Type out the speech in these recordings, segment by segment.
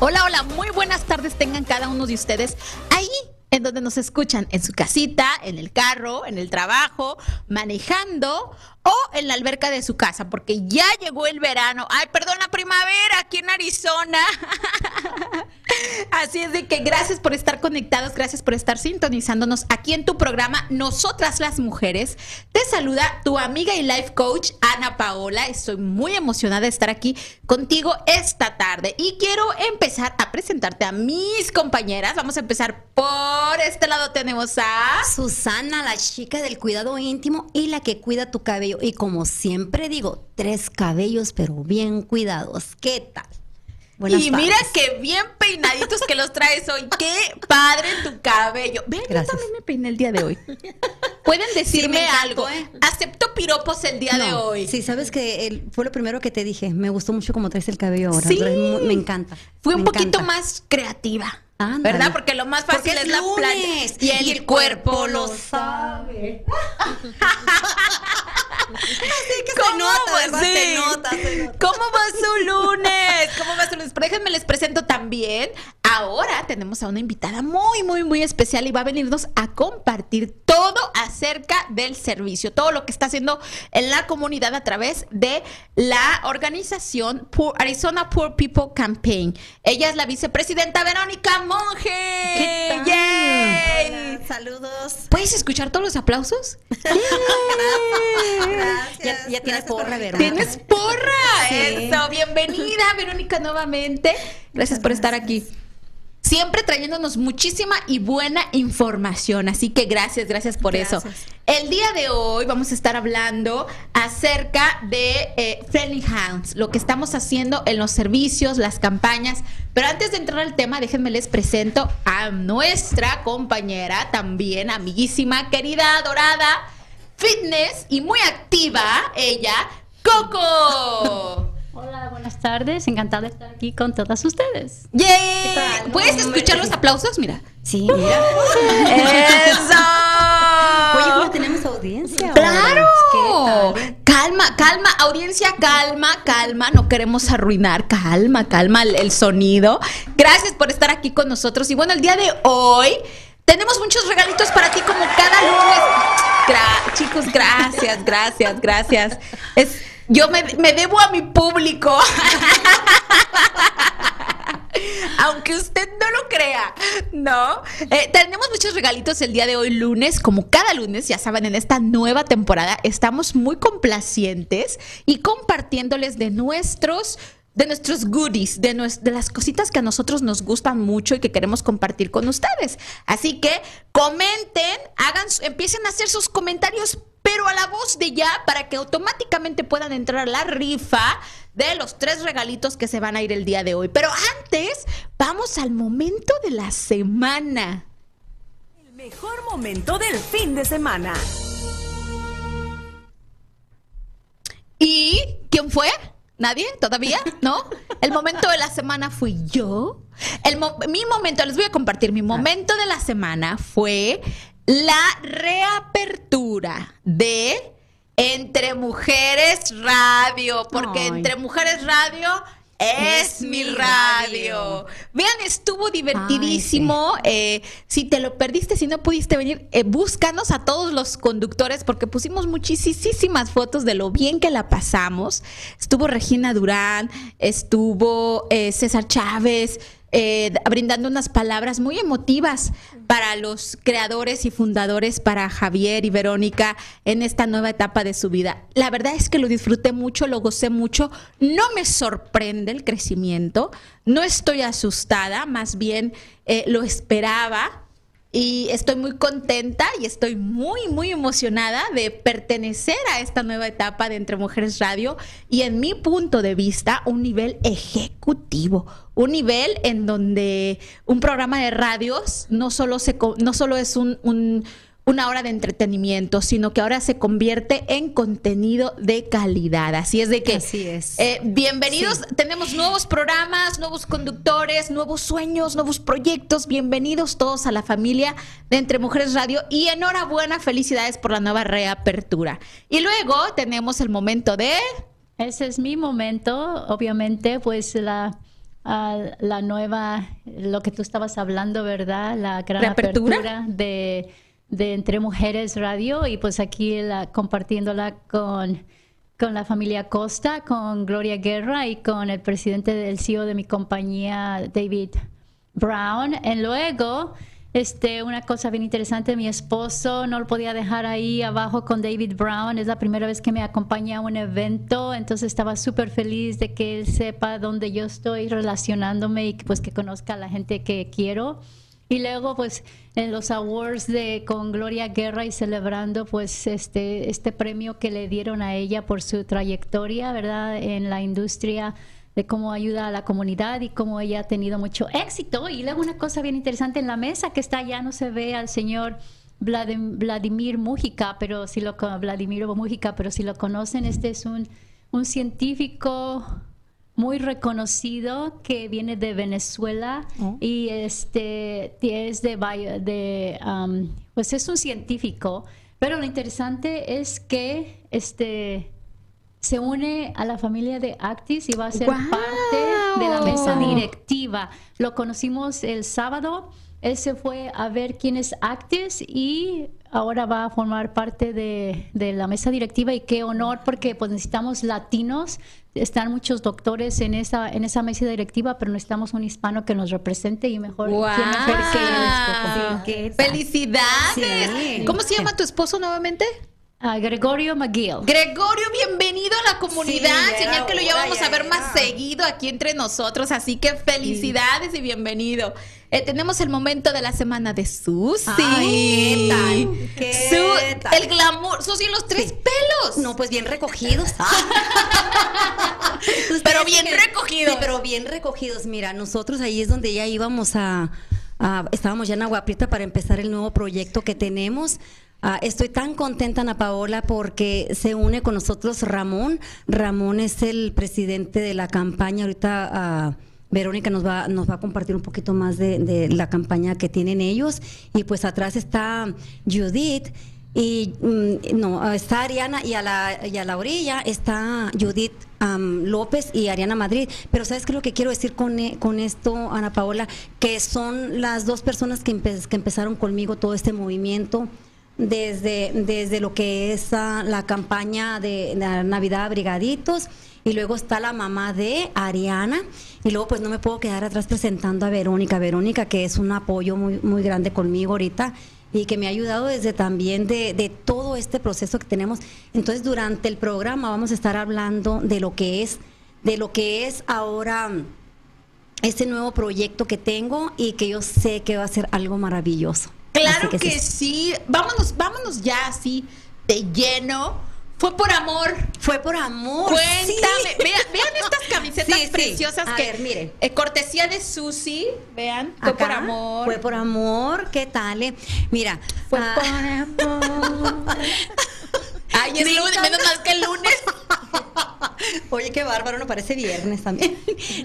Hola, hola, muy buenas tardes tengan cada uno de ustedes ahí en donde nos escuchan, en su casita, en el carro, en el trabajo, manejando o en la alberca de su casa, porque ya llegó el verano. Ay, perdón, la primavera aquí en Arizona. Así es de que gracias por estar conectados, gracias por estar sintonizándonos aquí en tu programa Nosotras las Mujeres. Te saluda tu amiga y life coach Ana Paola. Estoy muy emocionada de estar aquí contigo esta tarde y quiero empezar a presentarte a mis compañeras. Vamos a empezar por este lado tenemos a Susana, la chica del cuidado íntimo y la que cuida tu cabello. Y como siempre digo, tres cabellos pero bien cuidados. ¿Qué tal? Buenas y mira qué bien peinaditos que los traes hoy. Qué padre tu cabello. Ven, yo también me peiné el día de hoy. Pueden decirme algo. ¿eh? Acepto piropos el día de hoy. Sí, sabes que fue lo primero que te dije. Me gustó mucho cómo traes el cabello ahora. Sí. me encanta. Fui un poquito más creativa. ¿Verdad? Porque lo más fácil es, la playa. Y el, cuerpo, lo sabe. Así que se nota, se nota, ¿Cómo va su lunes? ¿Cómo va su lunes? Pero déjenme les presento también. Ahora tenemos a una invitada muy, muy, muy especial y va a venirnos a compartir todo acerca del servicio, todo lo que está haciendo en la comunidad a través de la organización Arizona Poor People Campaign. Ella es la vicepresidenta Verónica Monge. ¿Qué Saludos. ¿Puedes escuchar todos los aplausos? Ya, ya tienes porra, Verónica. Tienes porra. Eso. Bienvenida, Verónica, nuevamente. Gracias por estar aquí siempre trayéndonos muchísima y buena información. Así que gracias, gracias por eso. El día de hoy vamos a estar hablando acerca de eh, Friendly Hounds, lo que estamos haciendo en los servicios, las campañas. Pero antes de entrar al tema, déjenme les presento a nuestra compañera, también amiguísima, querida, adorada, fitness y muy activa, ella, Coco. Hola, buenas tardes. Encantada de estar aquí con todas ustedes. ¡Yay! ¿Puedes escuchar los aplausos? Mira. Sí, mira. ¡Eso! Oye, ¿cómo tenemos audiencia? ¡Claro! Calma, calma, audiencia, calma, calma. No queremos arruinar. Calma, calma el, sonido. Gracias por estar aquí con nosotros. Y bueno, el día de hoy tenemos muchos regalitos para ti como cada lunes. chicos, gracias, gracias, gracias. Es yo me, debo a mi público. Aunque usted no lo crea, ¿no? Eh, tenemos muchos regalitos el día de hoy, lunes, como cada lunes, ya saben, en esta nueva temporada estamos muy complacientes y compartiéndoles de nuestros de nuestros goodies, de, de, las cositas que a nosotros nos gustan mucho y que queremos compartir con ustedes. Así que comenten, hagan, empiecen a hacer sus comentarios pero a la voz de ya para que automáticamente puedan entrar a la rifa de los tres regalitos que se van a ir el día de hoy. Pero antes, vamos al momento de la semana. El mejor momento del fin de semana. ¿Y quién fue? ¿Nadie? ¿Todavía? ¿No? El momento de la semana fui yo. El mi momento, les voy a compartir, mi momento de la semana fue la reapertura de Entre Mujeres Radio, porque Entre Mujeres Radio es, mi radio. Vean, estuvo divertidísimo. Eh, si te lo perdiste, si no pudiste venir, eh, búscanos a todos los conductores porque pusimos muchísimas fotos de lo bien que la pasamos. Estuvo Regina Durán, estuvo eh, César Chávez, eh, brindando unas palabras muy emotivas para los creadores y fundadores, para Javier y Verónica en esta nueva etapa de su vida. La verdad es que lo disfruté mucho, lo gocé mucho, no me sorprende el crecimiento, no estoy asustada, más bien eh, lo esperaba y estoy muy contenta y estoy muy, muy emocionada de pertenecer a esta nueva etapa de Entre Mujeres Radio y en mi punto de vista un nivel ejecutivo, un nivel en donde un programa de radios no solo, se, no solo es un, un una hora de entretenimiento, sino que ahora se convierte en contenido de calidad. Así es de que, Así es. eh, bienvenidos, tenemos nuevos programas, nuevos conductores, nuevos sueños, nuevos proyectos. Bienvenidos todos a la familia de Entre Mujeres Radio y enhorabuena, felicidades por la nueva reapertura. Y luego tenemos el momento de... Ese es mi momento, obviamente, pues la, la nueva, lo que tú estabas hablando, ¿verdad? La gran ¿Reapertura? apertura de, de Entre Mujeres Radio y pues aquí la, compartiéndola con, con la familia Costa, con Gloria Guerra y con el presidente del CEO de mi compañía, David Brown. Y luego, este, una cosa bien interesante, mi esposo no lo podía dejar ahí abajo con David Brown. Es la primera vez que me acompaña a un evento, entonces estaba súper feliz de que él sepa dónde yo estoy relacionándome y pues que conozca a la gente que quiero. Y luego, pues, en los awards de con Gloria Guerra y celebrando, pues, este, este premio que le dieron a ella por su trayectoria, ¿verdad? En la industria de cómo ayuda a la comunidad y cómo ella ha tenido mucho éxito. Y luego una cosa bien interesante en la mesa que está allá, no se ve al señor Vladim- Vladimir Mujica, pero si lo Vladimir Mujica, pero si lo conocen, este es un, un científico muy reconocido que viene de Venezuela y este es de, um, pues es un científico pero lo interesante es que este se une a la familia de Actis y va a ser parte de la mesa directiva. Lo conocimos el sábado. Él se fue a ver quién es Actis y ahora va a formar parte de, de la mesa directiva y qué honor porque pues necesitamos latinos. Están muchos doctores en esa en esa mesa directiva, pero necesitamos un hispano que nos represente y mejor mejor que. ¡Felicidades! Sí. ¿Cómo se llama tu esposo nuevamente? Ah, Gregorio McGill. Gregorio, bienvenido a la comunidad. Sí, Señal que lo hora, íbamos ya a ver era. más seguido aquí entre nosotros. Así que felicidades y bienvenido. Eh, tenemos el momento de la semana de Susi. Ay, ¿qué tal? ¿Qué Su- tal? El glamour. Susi, los tres pelos. No, pues bien recogidos. Ustedes Pero bien que- recogidos. Sí, pero bien recogidos. Mira, nosotros ahí es donde ya íbamos a, a- estábamos ya en Agua Prieta para empezar el nuevo proyecto que tenemos. Ah, estoy tan contenta, Ana Paola, porque se une con nosotros Ramón. Ramón es el presidente de la campaña. Ahorita ah, Verónica nos va, nos va a compartir un poquito más de, la campaña que tienen ellos. Y pues atrás está Judith. Y mm, no, está Ariana y a la, y a la orilla está Judith am, López y Ariana Madrid. Pero ¿sabes qué es lo que quiero decir con, e- con esto, Ana Paola? Que son las dos personas que, empe- que empezaron conmigo todo este movimiento. Desde, desde lo que es ah, la campaña de, Navidad Brigaditos y luego está la mamá de Ariana y luego pues no me puedo quedar atrás presentando a Verónica, Verónica que es un apoyo muy, muy grande conmigo ahorita y que me ha ayudado desde también de, de todo este proceso que tenemos. Entonces durante el programa vamos a estar hablando de lo que es, de lo que es ahora este nuevo proyecto que tengo y que yo sé que va a ser algo maravilloso. Claro que, sí. sí. Vámonos, vámonos ya así de lleno. Fue por amor. Fue por amor. Cuéntame. sí. Vean, vean estas camisetas Sí, preciosas A que. ver, miren. eh, cortesía de Susi. Vean. Fue por amor. Fue por amor, ¿qué tal? eh? Mira, Fue ah, por amor. Ay, es Me lunes, encanta. menos mal que el lunes. Oye, qué bárbaro, no parece viernes también.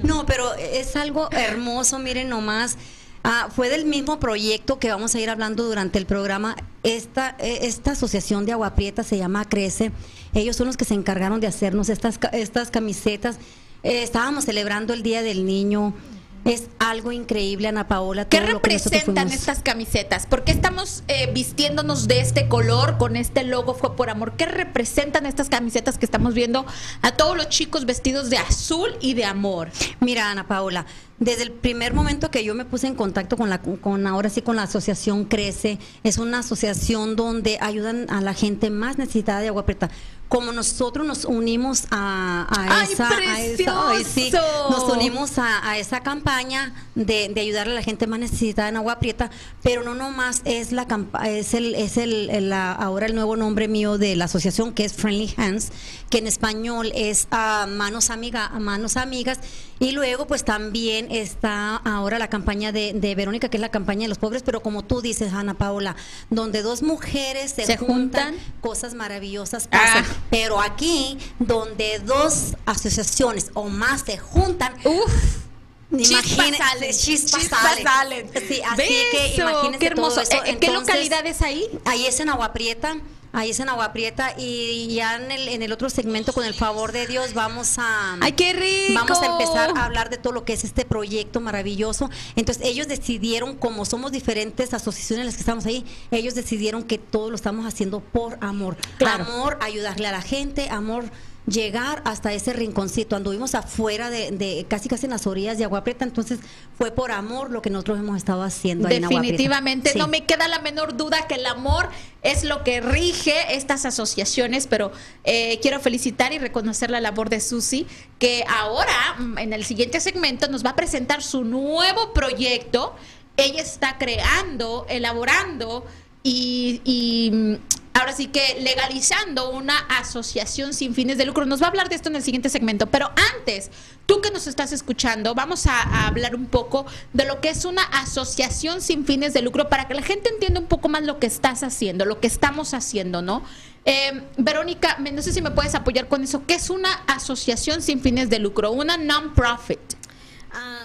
No, pero es algo hermoso, miren nomás. Ah, fue del mismo proyecto que vamos a ir hablando durante el programa. Esta, eh, esta asociación de Agua Prieta se llama Crece. Ellos son los que se encargaron de hacernos estas, estas camisetas. Eh, estábamos celebrando el Día del Niño. Es algo increíble, Ana Paola. ¿Qué representan estas camisetas? ¿Por qué estamos eh, vistiéndonos de este color con este logo Fue por amor? ¿Qué representan estas camisetas que estamos viendo a todos los chicos vestidos de azul y de amor? Mira, Ana Paola, desde el primer momento que yo me puse en contacto con la con ahora sí con la asociación Crece, es una asociación donde ayudan a la gente más necesitada de agua prieta. Como nosotros nos unimos a, a ¡Ay, esa, a esa- ay, sí, precioso! nos unimos a, a esa campaña de, de ayudarle a la gente más necesitada en Agua Prieta, pero no nomás es la es el es el, el- la- ahora el nuevo nombre mío de la asociación que es Friendly Hands, que en español es ah, manos amiga, manos amigas y luego pues también está ahora la campaña de, de Verónica que es la campaña de los pobres, pero como tú dices Ana Paola, donde dos mujeres se, Se juntan, juntan. cosas maravillosas pasan. Ah. Pero aquí, donde dos asociaciones o más se juntan, Uf. imagínense, Chispas salen, chispas chispas salen. salen. Sí, así que Beso, imagínense qué hermoso. todo eso. ¿En- qué Entonces, localidad es ahí? Ahí es en Agua Prieta. Ahí es en Agua Prieta y ya en el, en el otro segmento, con el favor de Dios, vamos a... ¡Ay, qué rico! Vamos a empezar a hablar de todo lo que es este proyecto maravilloso. Entonces ellos decidieron, como somos diferentes asociaciones las que estamos ahí, ellos decidieron que todo lo estamos haciendo por amor. Claro. Amor, ayudarle a la gente, amor llegar hasta ese rinconcito. Anduvimos afuera de, de casi casi en las orillas de Agua Prieta, entonces fue por amor lo que nosotros hemos estado haciendo ahí en Agua. Definitivamente, Sí. no me queda la menor duda que el amor es lo que rige estas asociaciones, pero eh, quiero felicitar y reconocer la labor de Susi, que ahora mm, en el siguiente segmento nos va a presentar su nuevo proyecto. Ella está creando, elaborando y, y, mm, ahora sí que legalizando una asociación sin fines de lucro. Nos va a hablar de esto en el siguiente segmento, pero antes, tú que nos estás escuchando, vamos a, hablar un poco de lo que es una asociación sin fines de lucro para que la gente entienda un poco más lo que estás haciendo, lo que estamos haciendo, ¿no? Eh, Verónica, no sé si me puedes apoyar con eso. ¿Qué es una asociación sin fines de lucro? Una non-profit.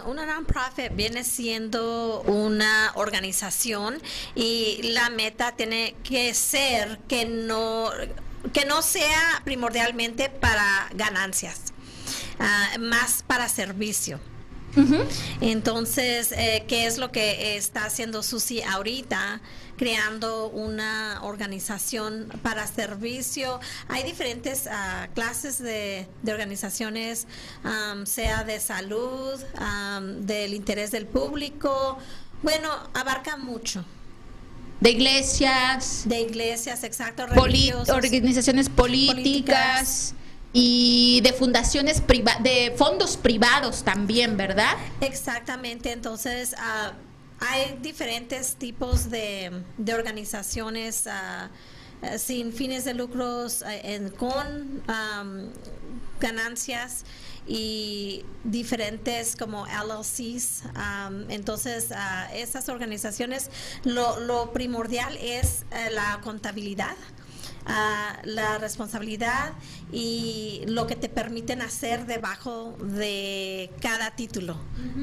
Una non-profit viene siendo una organización y la meta tiene que ser que no, que no sea primordialmente para ganancias, ah, más para servicio. Entonces, eh, ¿qué es lo que está haciendo Susi ahorita? Creando una organización para servicio. Hay diferentes ah, clases de, de organizaciones, sea de salud, del interés del público. Bueno, abarca mucho. De iglesias, De iglesias, exacto, poli- organizaciones políticas, Políticas. Y de fundaciones de fondos privados también, ¿verdad? Exactamente, entonces ah, hay diferentes tipos de, de organizaciones ah, eh, sin fines de lucros, en- con am, ganancias y diferentes como LLCs. entonces, ah, esas organizaciones, lo, lo primordial es eh, la contabilidad la responsabilidad y lo que te permiten hacer debajo de cada título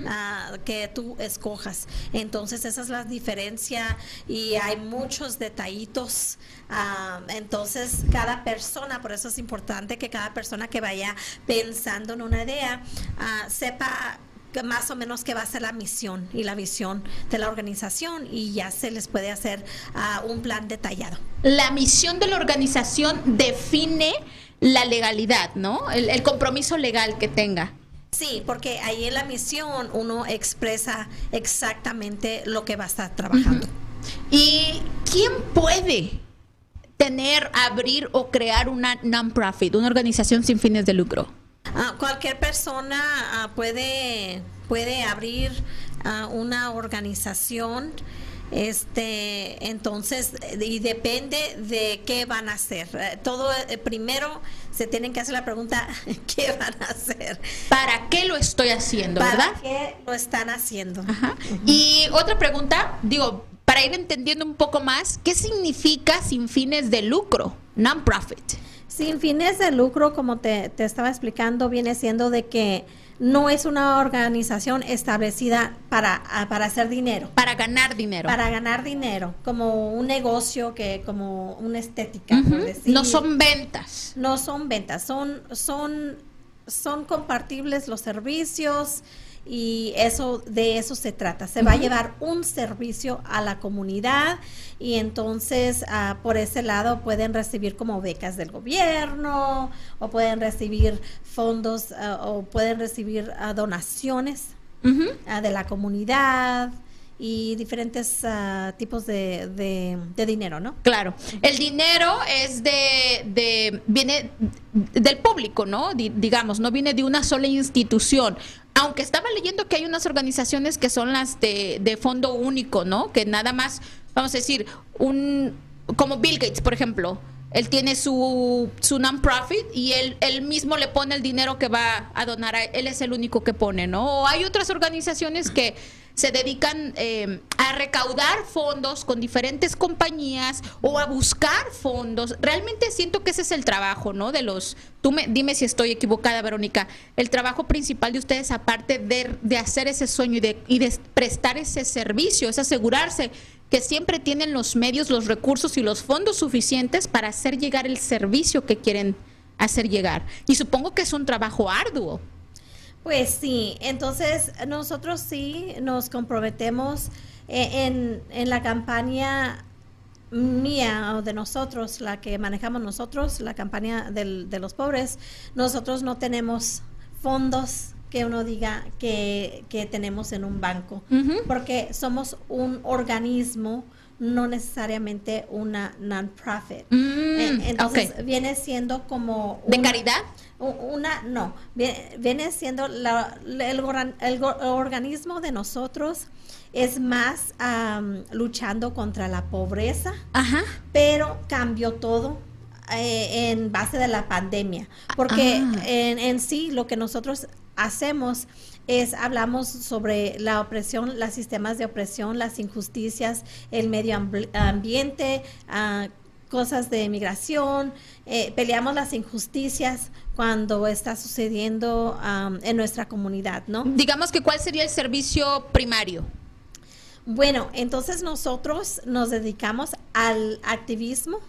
ah, que tú escojas. Entonces esa es la diferencia y hay muchos detallitos. ah, entonces cada persona, por eso es importante que cada persona que vaya pensando en una idea ah, sepa más o menos qué va a ser la misión y la visión de la organización y ya se les puede hacer ah, un plan detallado. La misión de la organización define la legalidad, ¿no? El, el compromiso legal que tenga. Sí, porque ahí en la misión uno expresa exactamente lo que va a estar trabajando. ¿Y quién puede tener, abrir o crear una non-profit, una organización sin fines de lucro? Ah, cualquier persona ah, puede, puede abrir ah, una organización. Este, entonces, y depende de qué van a hacer. Eh, Todo eh, primero se tienen que hacer la pregunta ¿qué van a hacer? ¿Para qué lo estoy haciendo, ¿Para verdad? qué lo están haciendo? Ajá. Y otra pregunta, digo, para ir entendiendo un poco más, ¿qué significa sin fines de lucro, non-profit? Sin fines de lucro, como te, te estaba explicando, viene siendo de que no es una organización establecida para, ah, para hacer dinero, Para ganar dinero. para ganar dinero, como un negocio que como una estética, por decir. No son ventas. no son ventas, son son son compartibles los servicios y eso de eso se trata. Se va a llevar un servicio a la comunidad y entonces ah, por ese lado pueden recibir como becas del gobierno o pueden recibir fondos ah, o pueden recibir ah, donaciones de la comunidad y diferentes ah, tipos de, de- de dinero, ¿no? Claro, el dinero es de, de viene del público, ¿no? Di- digamos, no viene de una sola institución. Aunque estaba leyendo que hay unas organizaciones que son las de, de fondo único, ¿no? Que nada más, vamos a decir, un como Bill Gates, por ejemplo, él tiene su, su non-profit y él, él mismo le pone el dinero que va a donar, a, él es el único que pone, ¿no? O hay otras organizaciones que se dedican eh, a recaudar fondos con diferentes compañías o a buscar fondos. Realmente siento que ese es el trabajo, ¿no? De los, tú me, dime si estoy equivocada, Verónica, el trabajo principal de ustedes, aparte de, de hacer ese sueño y de, y de prestar ese servicio, es asegurarse que siempre tienen los medios, los recursos y los fondos suficientes para hacer llegar el servicio que quieren hacer llegar. Y supongo que es un trabajo arduo. Pues sí, entonces nosotros sí nos comprometemos eh, en, en la campaña mía o de nosotros, la que manejamos nosotros, la campaña del- de los pobres, nosotros no tenemos fondos que uno diga que, que tenemos en un banco, porque somos un organismo, no necesariamente una non-profit. Mm, Eh, Entonces viene siendo como... ¿De caridad? Una, no, viene, viene siendo la- el, el organismo de nosotros es más am, luchando contra la pobreza, Ajá. pero cambió todo eh, en base de la pandemia, porque Ah. en, en sí lo que nosotros hacemos es hablamos sobre la opresión, los sistemas de opresión, las injusticias, el medio ambiente, ah, cosas de migración, eh, peleamos las injusticias cuando está sucediendo am, en nuestra comunidad, ¿no? Digamos que cuál sería el servicio primario. Bueno, entonces nosotros nos dedicamos al activismo,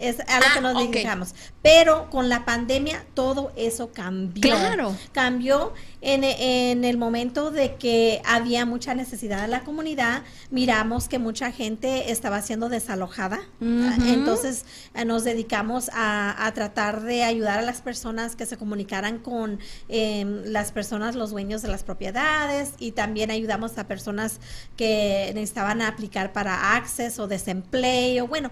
es a lo Ah, que nos ok. dedicamos. Pero con la pandemia todo eso cambió. Claro. Cambió en, en el momento de que había mucha necesidad en la comunidad. Miramos que mucha gente estaba siendo desalojada. Entonces eh, nos dedicamos a, a tratar de ayudar a las personas que se comunicaran con em, las personas, los dueños de las propiedades y también ayudamos a personas que necesitaban aplicar para access o desempleo, bueno,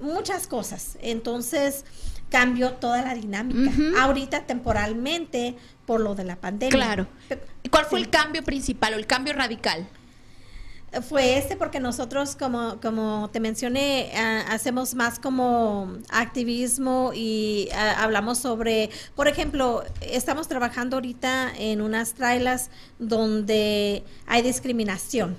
muchas cosas. Entonces cambió toda la dinámica. Ahorita temporalmente por lo de la pandemia. Claro. ¿Cuál fue el cambio principal o el cambio radical? Fue este porque nosotros, como, como te mencioné, ah, hacemos más como activismo y ah, hablamos sobre, por ejemplo, estamos trabajando ahorita en unas trailas donde hay discriminación.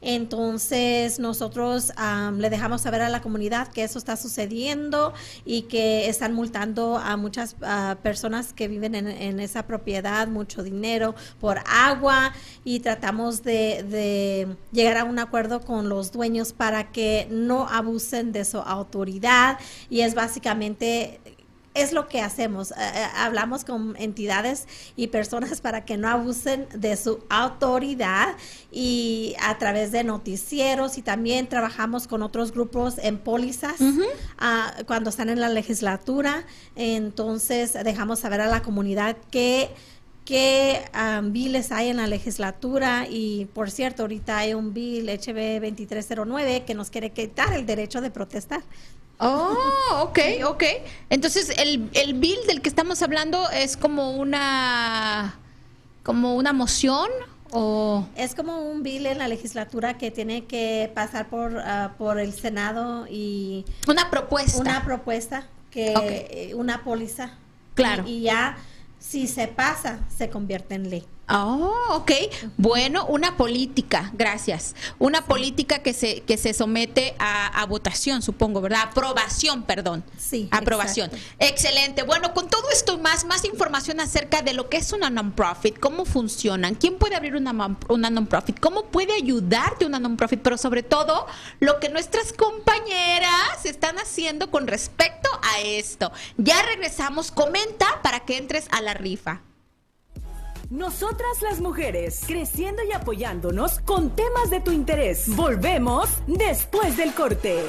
Entonces nosotros am, le dejamos saber a la comunidad que eso está sucediendo y que están multando a muchas personas que viven en, esa propiedad, mucho dinero por agua y tratamos de llegar a un acuerdo con los dueños para que no abusen de su autoridad. Y es básicamente es lo que hacemos. eh, eh, hablamos con entidades y personas para que no abusen de su autoridad y a través de noticieros y también trabajamos con otros grupos en pólizas ah, cuando están en la legislatura. Entonces dejamos saber a la comunidad que qué um, biles hay en la legislatura y por cierto ahorita hay un bill HB 2309 que nos quiere quitar el derecho de protestar. Oh, ok, ok. Entonces, el, el bill del que estamos hablando es como una, como una moción o... Es como un bill en la legislatura que tiene que pasar por, ah, por el Senado y Una propuesta. una propuesta, que eh, una póliza. Claro. Y, y ya, si se pasa, se convierte en ley. Oh, ok. Bueno, una política, gracias. Una política que se, que se somete a, a votación, supongo, ¿verdad? Aprobación, perdón. Sí, Aprobación. exacto. Excelente. Bueno, con todo esto y más, más información acerca de lo que es una non-profit, cómo funcionan, quién puede abrir una, una non-profit, cómo puede ayudarte una non-profit, pero sobre todo lo que nuestras compañeras están haciendo con respecto a esto. Ya regresamos, comenta para que entres a la rifa. Nosotras las mujeres, creciendo y apoyándonos con temas de tu interés. Volvemos después del corte.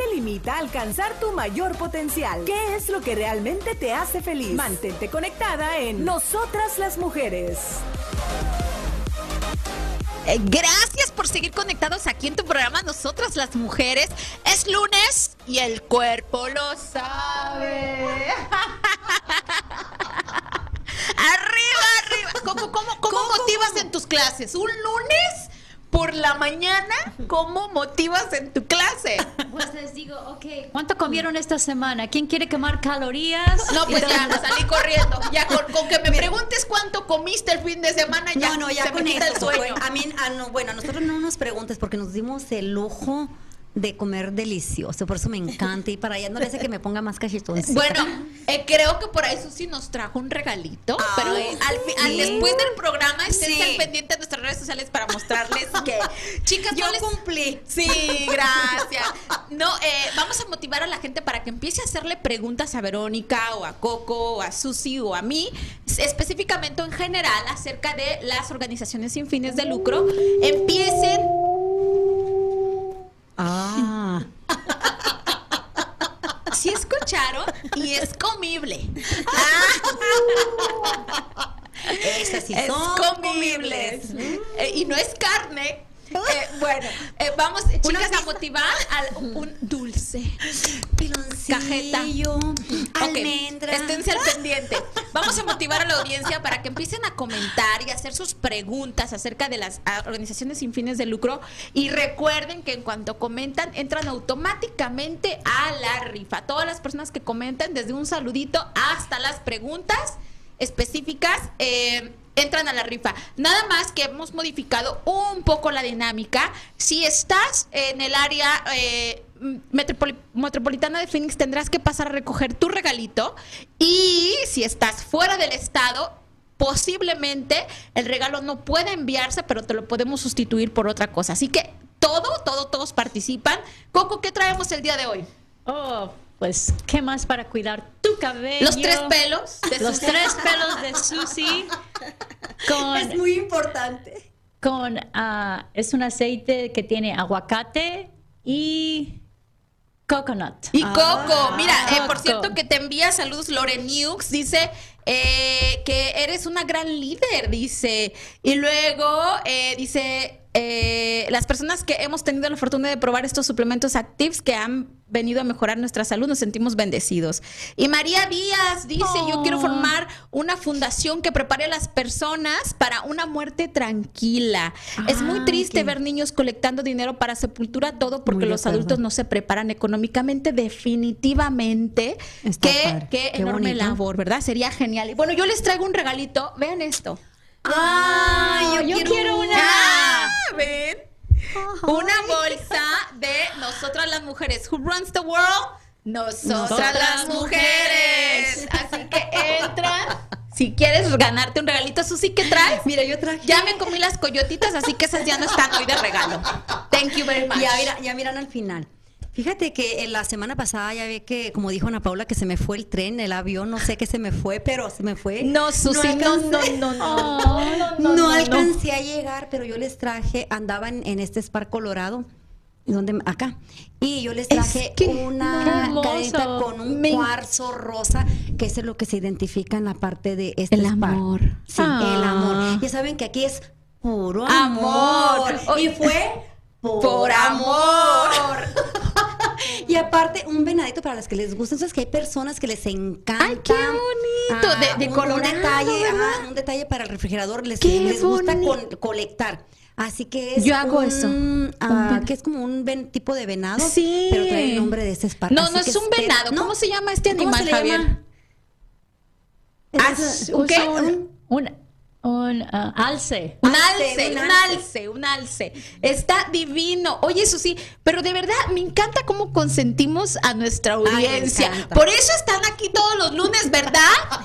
Te limita a alcanzar tu mayor potencial? ¿Qué es lo que realmente te hace feliz? Mantente conectada en Nosotras las Mujeres. Eh, Gracias por seguir conectados aquí en tu programa Nosotras las Mujeres. Es lunes y el cuerpo lo sabe. arriba, arriba. ¿Cómo, cómo, cómo motivas en tus clases? ¿Un lunes por la mañana? ¿Cómo motivas en tu clase? Pues les digo, ok, ¿cuánto comieron esta semana? ¿Quién quiere quemar calorías? No, pues ya, salí corriendo. Ya con, con que me preguntes cuánto comiste el fin de semana, ya, no, no, ya se con me quita eso. el sueño. A mí, ah, no, bueno, a nosotros no nos preguntes porque nos dimos el lujo de comer delicioso, por eso me encanta y para allá no le hace que me ponga más cachetoncita. Bueno, eh, creo que por ahí Susi nos trajo un regalito, Ah, pero eh, al, fi- al sí. después del programa estén Sí. al pendiente de nuestras redes sociales para mostrarles que, chicas, Yo les- cumplí. Sí, gracias. No, eh, vamos a motivar a la gente para que empiece a hacerle preguntas a Verónica o a Coco o a Susi o a mí, específicamente o en general acerca de las organizaciones sin fines de lucro. Empiecen Ah, Si escucharon y es comible. esas sí es son comibles. Eh, y no es carne. Eh, bueno, eh, vamos, chicas, a motivar al un dulce. Cajeta. almendra. Esténse al pendiente. Vamos a motivar a la audiencia para que empiecen a comentar y hacer sus preguntas acerca de las organizaciones sin fines de lucro. Y recuerden que en cuanto comentan, entran automáticamente a la rifa. Todas las personas que comentan, desde un saludito hasta las preguntas específicas, eh, entran a la rifa. Nada más que hemos modificado un poco la dinámica. Si estás en el área eh, metropoli- metropolitana de Phoenix, tendrás que pasar a recoger tu regalito. Y si estás fuera del estado, posiblemente el regalo no puede enviarse, pero te lo podemos sustituir por otra cosa. Así que todo, todo, todos participan. Coco, ¿qué traemos el día de hoy? Oh, pues, ¿qué más para cuidar tu cabello? Los tres pelos de Los tres pelos de Susi. Con, Es muy importante. con ah, es un aceite que tiene aguacate y coconut. Y Coco, mira, eh, por cierto que te envía saludos Loreniux, dice eh, que eres una gran líder, dice. Y luego eh, dice, eh, las personas que hemos tenido la fortuna de probar estos suplementos Actives que han venido a mejorar nuestra salud, nos sentimos bendecidos. Y María Díaz dice, yo quiero Oh. formar una fundación que prepare a las personas para una muerte tranquila. es muy Ah, triste ver niños colectando dinero para sepultura, todo porque Muy los acuerdo. adultos no se preparan económicamente, definitivamente. Qué, qué Qué enorme bonito. labor, ¿verdad? Sería genial. Y bueno, yo les traigo un regalito. Vean esto. Ah, yo quiero una. Ah, ¿Ven? Una bolsa de nosotras las mujeres. Who runs the world? Nosotras, Nosotras las mujeres. Así que entra. Si quieres ganarte un regalito, Susi, ¿qué traes? Mira, yo traje. Ya me comí las coyotitas, así que esas ya no están hoy de regalo. Thank you very much. Ya, mira, ya miran al final. Fíjate que en la semana pasada ya ve que, como dijo Ana Paula, que se me fue el tren, el avión, no sé qué se me fue, pero se me fue. No, Susi, no, no, no, no. Oh, No, alcancé a llegar, pero yo les traje, andaban en este Spark Colorado, donde acá, y yo les traje una cadena con un cuarzo rosa, que es lo que se identifica en la parte de este El amor. Sí, Ah. el amor. Ya saben que aquí es puro Amor. amor. Y fue Por amor. Y aparte, un venadito para las que les gusta. Entonces, que hay personas que les encanta. Ay, qué bonito. De- de un, colorado, un detalle, ajá, un detalle para el refrigerador. Les, les gusta con- colectar. Así que es Yo hago un, eso. ah, que es como un ven- tipo de venado. Sí. Pero trae el nombre de ese Spark. No, no es un venado. no. ¿Cómo se llama este ¿Cómo animal, se le Javier? llama? Ah, Es- ¿un Un, un, ah, alce. Un Alce, alce, un un alce. un alce. Está divino. Oye, eso sí, pero de verdad me encanta cómo consentimos a nuestra audiencia. por eso están aquí todos los lunes, ¿verdad?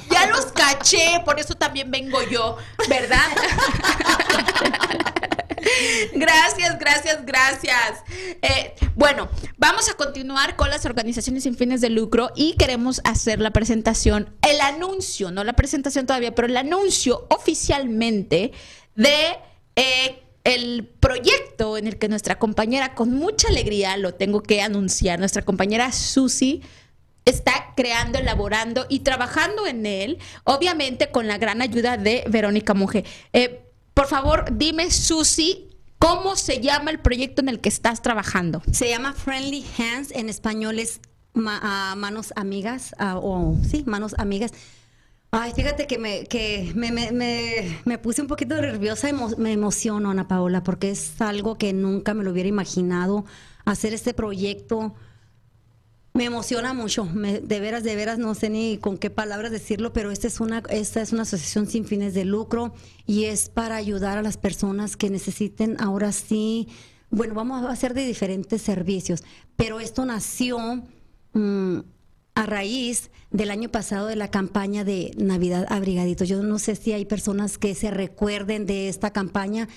Ya los caché, por eso también vengo yo, ¿verdad? Gracias, gracias, gracias. Eh, bueno, vamos a continuar con las organizaciones sin fines de lucro y queremos hacer la presentación, el anuncio, no la presentación todavía, pero el anuncio oficialmente de eh, el proyecto en el que nuestra compañera, con mucha alegría, lo tengo que anunciar, nuestra compañera Susi está creando, elaborando y trabajando en él, obviamente con la gran ayuda de Verónica Monge. Eh, por favor, dime, Susi, ¿cómo se llama el proyecto en el que estás trabajando? Se llama Friendly Hands, en español es ma- ah, manos amigas, ah, o sí, manos amigas. Ay, fíjate que me, que me, me- me puse un poquito nerviosa, emo- me emociono, Ana Paola, porque es algo que nunca me lo hubiera imaginado, hacer este proyecto. Me emociona mucho, me- de veras, de veras, no sé ni con qué palabras decirlo, pero esta es, una, esta es una asociación sin fines de lucro y es para ayudar a las personas que necesiten ahora sí, bueno, vamos a hacer de diferentes servicios, pero esto nació mm, a raíz del año pasado de la campaña de Navidad Abrigaditos. Yo no sé si hay personas que se recuerden de esta campaña.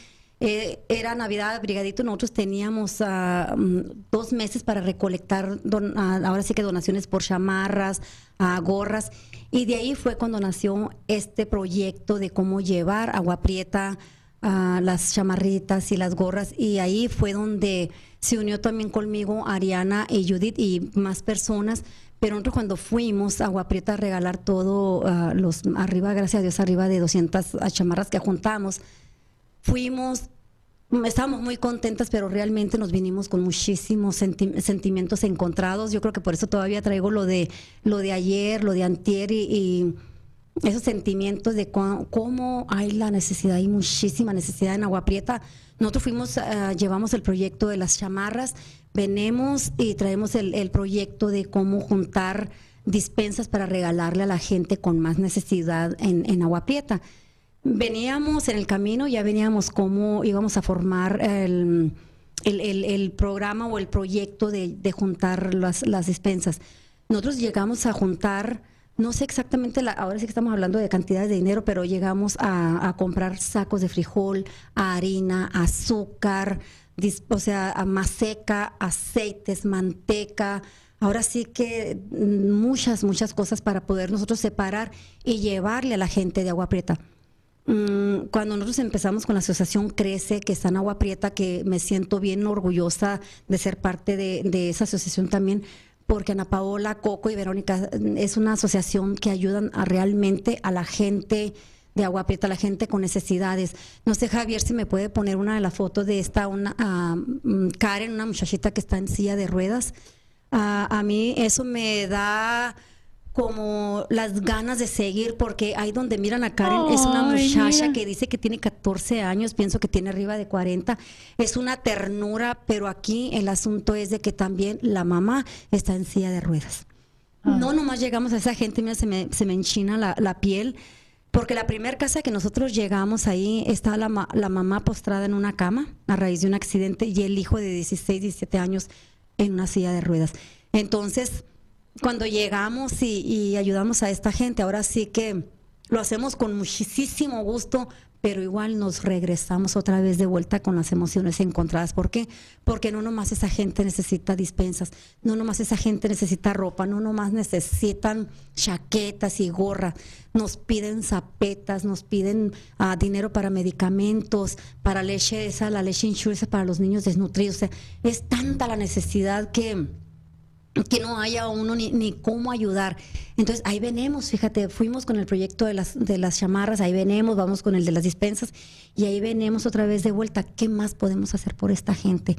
Eh, era Navidad Brigadito, nosotros teníamos mm, dos meses para recolectar, don- ah, ahora sí que donaciones por chamarras, ah, gorras, y de ahí fue cuando nació este proyecto de cómo llevar agua prieta, las chamarritas y las gorras, y ahí fue donde se unió también conmigo Ariana y Judith y más personas. Pero nosotros cuando fuimos a Agua Prieta a regalar todo, ah, los arriba, gracias a Dios, arriba de 200 chamarras que juntamos, fuimos, estábamos muy contentas, pero realmente nos vinimos con muchísimos senti- sentimientos encontrados. Yo creo que por eso todavía traigo lo de lo de ayer, lo de antier y, esos sentimientos de cómo hay la necesidad, hay muchísima necesidad en Agua Prieta. Nosotros fuimos, ah, llevamos el proyecto de las chamarras, venimos y traemos el, el proyecto de cómo juntar dispensas para regalarle a la gente con más necesidad en, en Agua Prieta. Veníamos en el camino, ya veníamos cómo íbamos a formar el, el- el- programa o el proyecto de, de juntar las, las despensas. Nosotros llegamos a juntar, no sé exactamente, la, ahora sí que estamos hablando de cantidades de dinero, pero llegamos a, comprar sacos de frijol, harina, azúcar, dis- o sea, maseca, aceites, manteca. Ahora sí que mm, muchas, muchas cosas para poder nosotros separar y llevarle a la gente de agua prieta. Mm, Cuando nosotros empezamos con la asociación Crece, que está en Agua Prieta, que me siento bien orgullosa de ser parte de, esa asociación también, porque Ana Paola, Coco y Verónica mm, es una asociación que ayudan a realmente a la gente de Agua Prieta, a la gente con necesidades. No sé, Javier, si me puede poner una de las fotos de esta, una, mm, Karen, una muchachita que está en silla de ruedas. Ah, a mí eso me da como las ganas de seguir, porque ahí donde miran a Karen es una muchacha mira. que dice que tiene 14 años, pienso que tiene arriba de 40. Es una ternura, pero aquí el asunto es de que también la mamá está en silla de ruedas. No nomás llegamos a esa gente, mira, se me, se me enchina la, la piel, porque la primera casa que nosotros llegamos ahí está la, ma- la mamá postrada en una cama a raíz de un accidente y el hijo de 16, 17 años en una silla de ruedas. Entonces, cuando llegamos y, ayudamos a esta gente, ahora sí que lo hacemos con muchísimo gusto, pero igual nos regresamos otra vez de vuelta con las emociones encontradas. ¿Por qué? Porque no nomás esa gente necesita dispensas, no nomás esa gente necesita ropa, no nomás necesitan chaquetas y gorra, nos piden zapetas, nos piden ah, dinero para medicamentos, para leche esa, la leche insurance para los niños desnutridos. O sea, es tanta la necesidad que que no haya uno ni, ni cómo ayudar. Entonces ahí venimos, fíjate, fuimos con el proyecto de las, de las chamarras, ahí venimos, vamos con el de las dispensas y ahí venimos otra vez de vuelta. ¿Qué más podemos hacer por esta gente?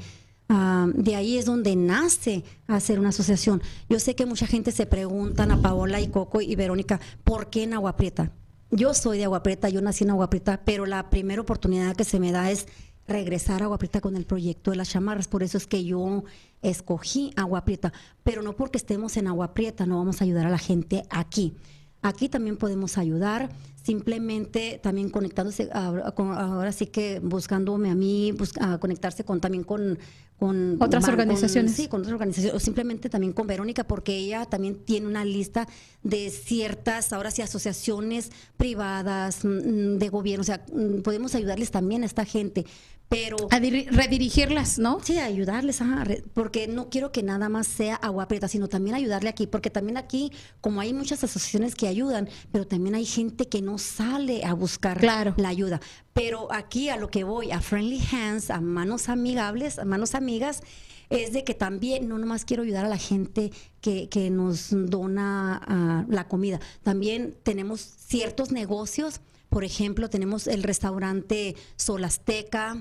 Ah, de ahí es donde nace hacer una asociación. Yo sé que mucha gente se preguntan a Paola y Coco y Verónica, ¿por qué en Agua Prieta? Yo soy de Agua Prieta, yo nací en Agua Prieta, pero la primera oportunidad que se me da es regresar a Agua Prieta con el proyecto de las chamarras. Por eso es que yo escogí Agua Prieta, pero no porque estemos en Agua Prieta, no vamos a ayudar a la gente aquí. Aquí también podemos ayudar, simplemente también conectándose, a- con- ahora sí que buscándome a mí, bus- a conectarse con también con... con Otras organizaciones. sí, con otras organizaciones, o simplemente también con Verónica, porque ella también tiene una lista de ciertas, ahora sí, asociaciones privadas, mm, de gobierno, o sea, mm, podemos ayudarles también a esta gente, pero... A diri- redirigirlas, ¿no? Sí, ayudarles, ajá, porque no quiero que nada más sea agua prieta, sino también ayudarle aquí, porque también aquí, como hay muchas asociaciones que ayudan, pero también hay gente que no sale a buscar Claro. la ayuda. Pero aquí a lo que voy, a Friendly Hands, a manos amigables, a manos amigas, es de que también no nomás quiero ayudar a la gente que, que nos dona ah, la comida. También tenemos ciertos negocios. Por ejemplo, tenemos el restaurante Sol Azteca,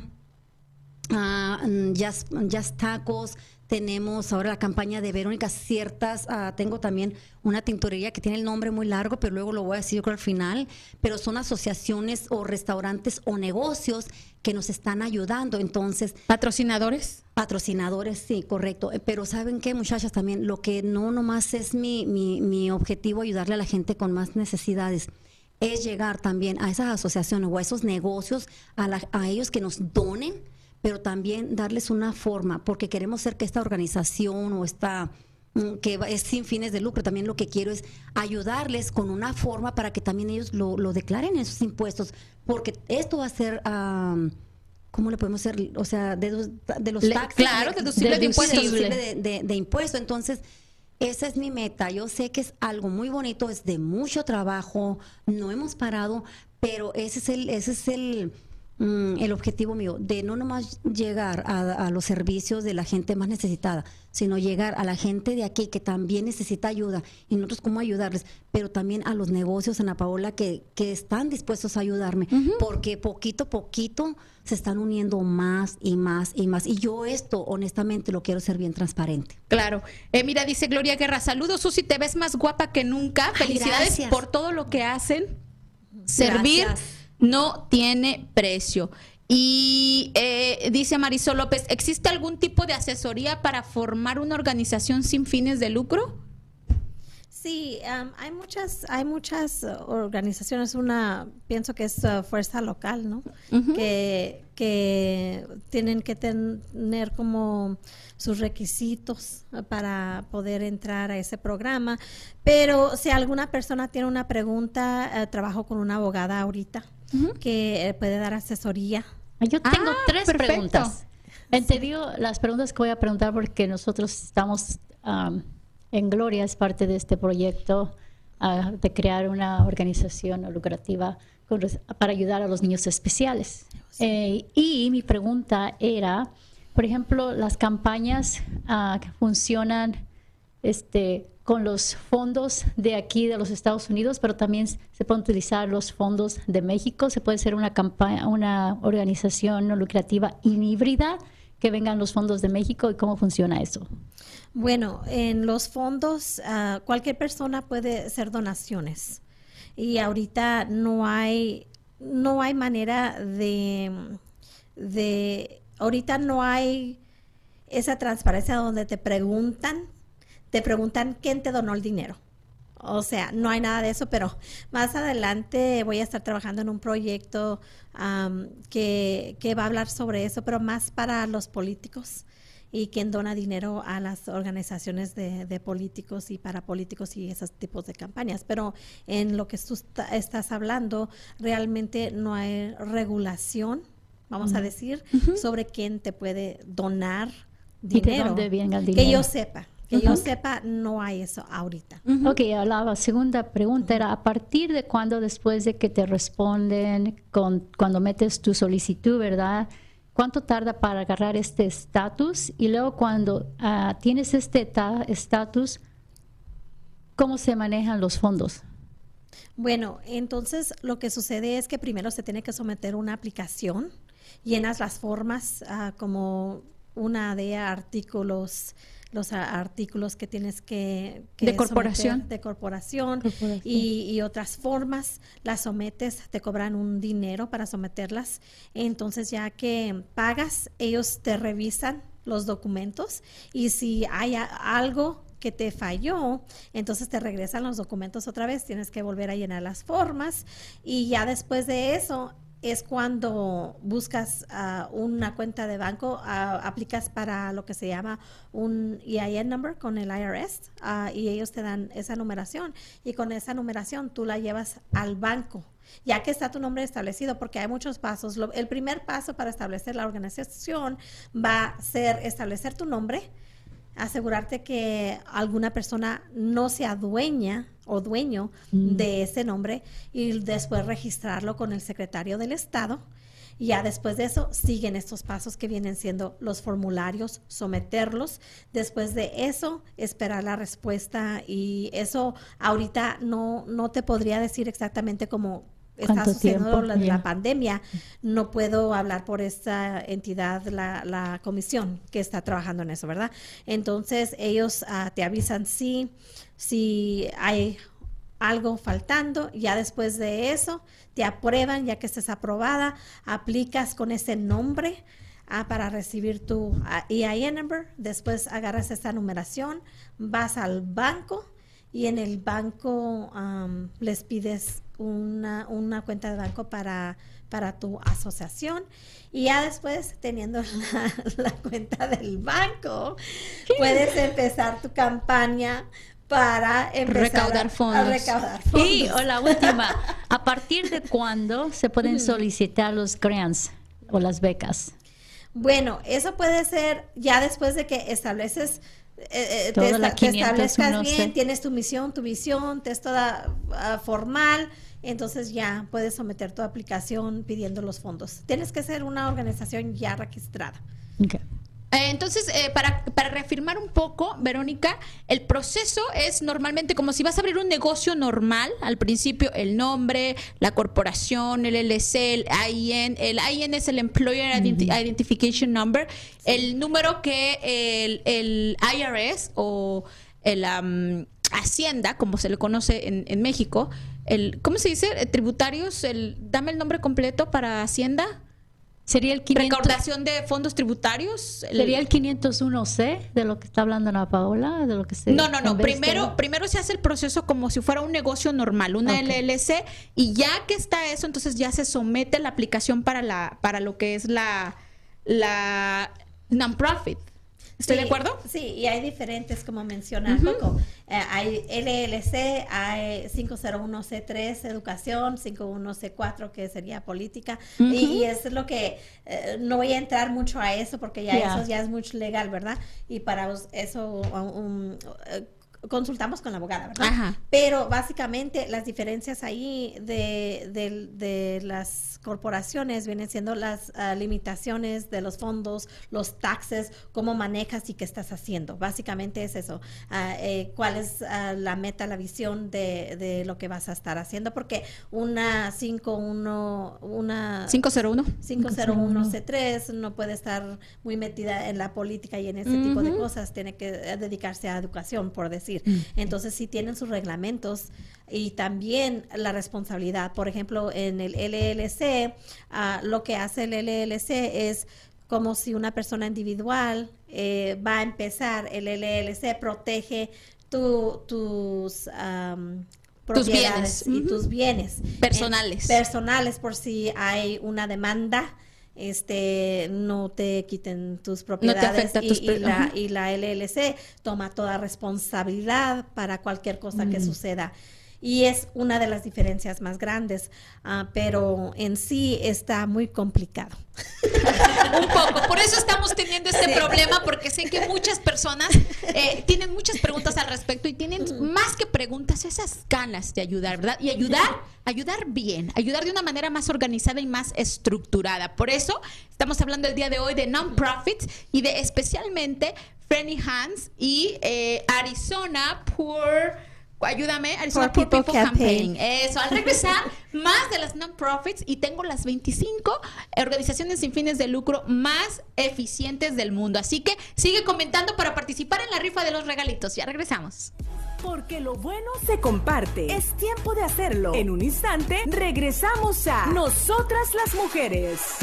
mm, Jazz, Jazz Tacos, tenemos ahora la campaña de Verónica, ciertas, ah, tengo también una tintorería que tiene el nombre muy largo, pero luego lo voy a decir yo creo al final, pero son asociaciones o restaurantes o negocios que nos están ayudando. Entonces, ¿Patrocinadores? Patrocinadores, sí, correcto. Eh, Pero ¿saben qué, muchachas? También lo que no nomás es mi, mi, mi objetivo ayudarle a la gente con más necesidades, es llegar también a esas asociaciones o a esos negocios, a, la- a ellos que nos donen, pero también darles una forma, porque queremos ser que esta organización o esta mm, que es sin fines de lucro, también lo que quiero es ayudarles con una forma para que también ellos lo, lo declaren en sus impuestos, porque esto va a ser... am, ¿Cómo le podemos hacer? O sea, de, los- de los taxes. claro, deducible de impuestos. De, de, de impuesto. Entonces, esa es mi meta. Yo sé que es algo muy bonito, es de mucho trabajo, no hemos parado, pero ese es el, ese es el, mm, el objetivo mío, de no nomás llegar a, a los servicios de la gente más necesitada, sino llegar a la gente de aquí que también necesita ayuda y nosotros cómo ayudarles, pero también a los negocios, Ana Paola, que, que están dispuestos a ayudarme, porque poquito a poquito se están uniendo más y más y más. Y yo esto, honestamente, lo quiero ser bien transparente. Claro. Eh, mira, dice Gloria Guerra, saludos Susi, te ves más guapa que nunca. Felicidades por todo lo que hacen. Servir Gracias. No tiene precio. Y eh, dice Marisol López, ¿existe algún tipo de asesoría para formar una organización sin fines de lucro? Sí, am, hay muchas, hay muchas uh, organizaciones. Una, pienso que es uh, fuerza local, ¿no? que, que tienen que tener como sus requisitos para poder entrar a ese programa. Pero si alguna persona tiene una pregunta, eh, trabajo con una abogada ahorita que eh, puede dar asesoría. Yo tengo Ah, tres perfecto. preguntas. Eh, Te digo las preguntas que voy a preguntar porque nosotros estamos am, en Gloria, es parte de este proyecto ah, de crear una organización lucrativa con para ayudar a los niños especiales. Eh, y mi pregunta era, por ejemplo, las campañas ah, que funcionan este, con los fondos de aquí de los Estados Unidos, pero también se pueden utilizar los fondos de México. Se puede hacer una campaña, una organización no lucrativa híbrida que vengan los fondos de México y cómo funciona eso. Bueno, en los fondos ah, cualquier persona puede hacer donaciones y ahorita no hay no hay manera de ahorita no hay esa transparencia donde te preguntan te preguntan quién te donó el dinero. O sea, no hay nada de eso, pero más adelante voy a estar trabajando en un proyecto que, que va a hablar sobre eso, pero más para los políticos y quien dona dinero a las organizaciones de, de políticos y para políticos y esos tipos de campañas. Pero en lo que tú estás hablando, realmente no hay regulación, vamos a decir, sobre quién te puede donar ¿Y de dinero. dónde venga el Que yo sepa, que yo sepa, no hay eso ahorita. Ok, ahora la segunda pregunta era, ¿a partir de cuándo después de que te responden con, cuando metes tu solicitud, verdad? ¿Cuánto tarda para agarrar este estatus? Y luego cuando ah, tienes este ta- estatus, ¿cómo se manejan los fondos? Bueno, entonces lo que sucede es que primero se tiene que someter una aplicación, llenas las formas ah, como una de artículos, los artículos que tienes que, que De corporación. someter de corporación, Corporación. Y, y otras formas, las sometes, te cobran un dinero para someterlas, entonces ya que pagas, ellos te revisan los documentos y si hay a- algo que te falló, entonces te regresan los documentos otra vez, tienes que volver a llenar las formas y ya después de eso es cuando buscas ah, una cuenta de banco, ah, aplicas para lo que se llama un EIN number con el IRS ah, y ellos te dan esa numeración y con esa numeración tú la llevas al banco ya que está tu nombre establecido, porque hay muchos pasos. Lo- el primer paso para establecer la organización va a ser establecer tu nombre, asegurarte que alguna persona no se adueña o dueño de ese nombre y después registrarlo con el secretario del Estado. Y ya después de eso siguen estos pasos que vienen siendo los formularios, someterlos. Después de eso, esperar la respuesta. Y eso ahorita no, no te podría decir exactamente cómo está ¿Cuánto sucediendo la, la pandemia. No puedo hablar por esta entidad, la, la comisión que está trabajando en eso, ¿verdad? Entonces ellos ah, te avisan si, si hay algo faltando, ya después de eso te aprueban, ya que estés aprobada, aplicas con ese nombre ah, para recibir tu ah, EIN number, después agarras esta numeración, vas al banco y en el banco am, les pides una, una cuenta de banco para, para tu asociación y ya después teniendo la, la cuenta del banco puedes empezar tu campaña para empezar Recaudar a- fondos. a recaudar fondos. Y o la última, ¿a partir de cuándo se pueden solicitar los grants o las becas? Bueno, eso puede ser ya después de que estableces, eh, eh, te, esta- establezcas 501, bien, tienes tu misión, tu visión, te es toda ah, formal, entonces ya puedes someter tu aplicación pidiendo los fondos. Tienes que ser una organización ya registrada. Ok. Eh, Entonces, eh, para, para reafirmar un poco, Verónica, el proceso es normalmente como si vas a abrir un negocio normal. Al principio, el nombre, la corporación, el LLC, el IN. El IN es el Employer Identi- Identification Number. El número que el, el IRS o el am, Hacienda, como se le conoce en, en México, el, ¿cómo se dice? Eh, Tributarios, el, dame el nombre completo para Hacienda. Sería el 500, Recaudación de fondos tributarios. el- sería el 501C de lo que está hablando Ana Paola, de lo que se No, no, no. de- Primero, primero se hace el proceso como si fuera un negocio normal, una. LLC, y ya que está eso, entonces ya se somete la aplicación para la, para lo que es la, la non-profit. ¿Estoy Sí, de acuerdo? Sí, y hay diferentes, como menciona Coco. Eh, hay LLC, hay 501C3, educación, 51C4, que sería política. y, y es lo que, eh, no voy a entrar mucho a eso porque ya eso ya es mucho legal, ¿verdad? Y para eso consultamos con la abogada, ¿verdad? Ajá. Pero básicamente las diferencias ahí de, de- de las corporaciones vienen siendo las ah, limitaciones de los fondos, los taxes, cómo manejas y qué estás haciendo. Básicamente es eso. Ah, eh, ¿Cuál es ah, la meta, la visión de, de lo que vas a estar haciendo? Porque una 5-1, una 501. 501C3 no puede estar muy metida en la política y en ese tipo de cosas, tiene que eh, dedicarse a educación, por decir. Entonces, sí tienen sus reglamentos y también la responsabilidad. Por ejemplo, en el LLC, ah, lo que hace el LLC es como si una persona individual eh, va a empezar, el LLC protege tu- tus... am, Tus bienes. y tus bienes Personales. Eh, personales por si hay una demanda este no te quiten tus propiedades afecta y, tus y pre- la, y la LLC toma toda responsabilidad para cualquier cosa que suceda. Y es una de las diferencias más grandes ah, pero en sí está muy complicado. Un poco. Por eso estamos teniendo este problema, porque sé que muchas personas eh, tienen muchas preguntas al respecto y tienen más que preguntas, esas ganas de ayudar, ¿verdad? Y ayudar, ayudar bien, ayudar de una manera más organizada y más estructurada. Por eso estamos hablando el día de hoy de non-profits y de especialmente Friendly Hands y eh, Arizona Poor. Ayúdame, Arizona Poor Poor People People Campaign. Campaign. Eso, al regresar, más de las non-profits y tengo las 25 organizaciones sin fines de lucro más eficientes del mundo. Así que sigue comentando para participar en la rifa de los regalitos. Ya regresamos. Porque lo bueno se comparte. Es tiempo de hacerlo. En un instante regresamos a Nosotras las Mujeres.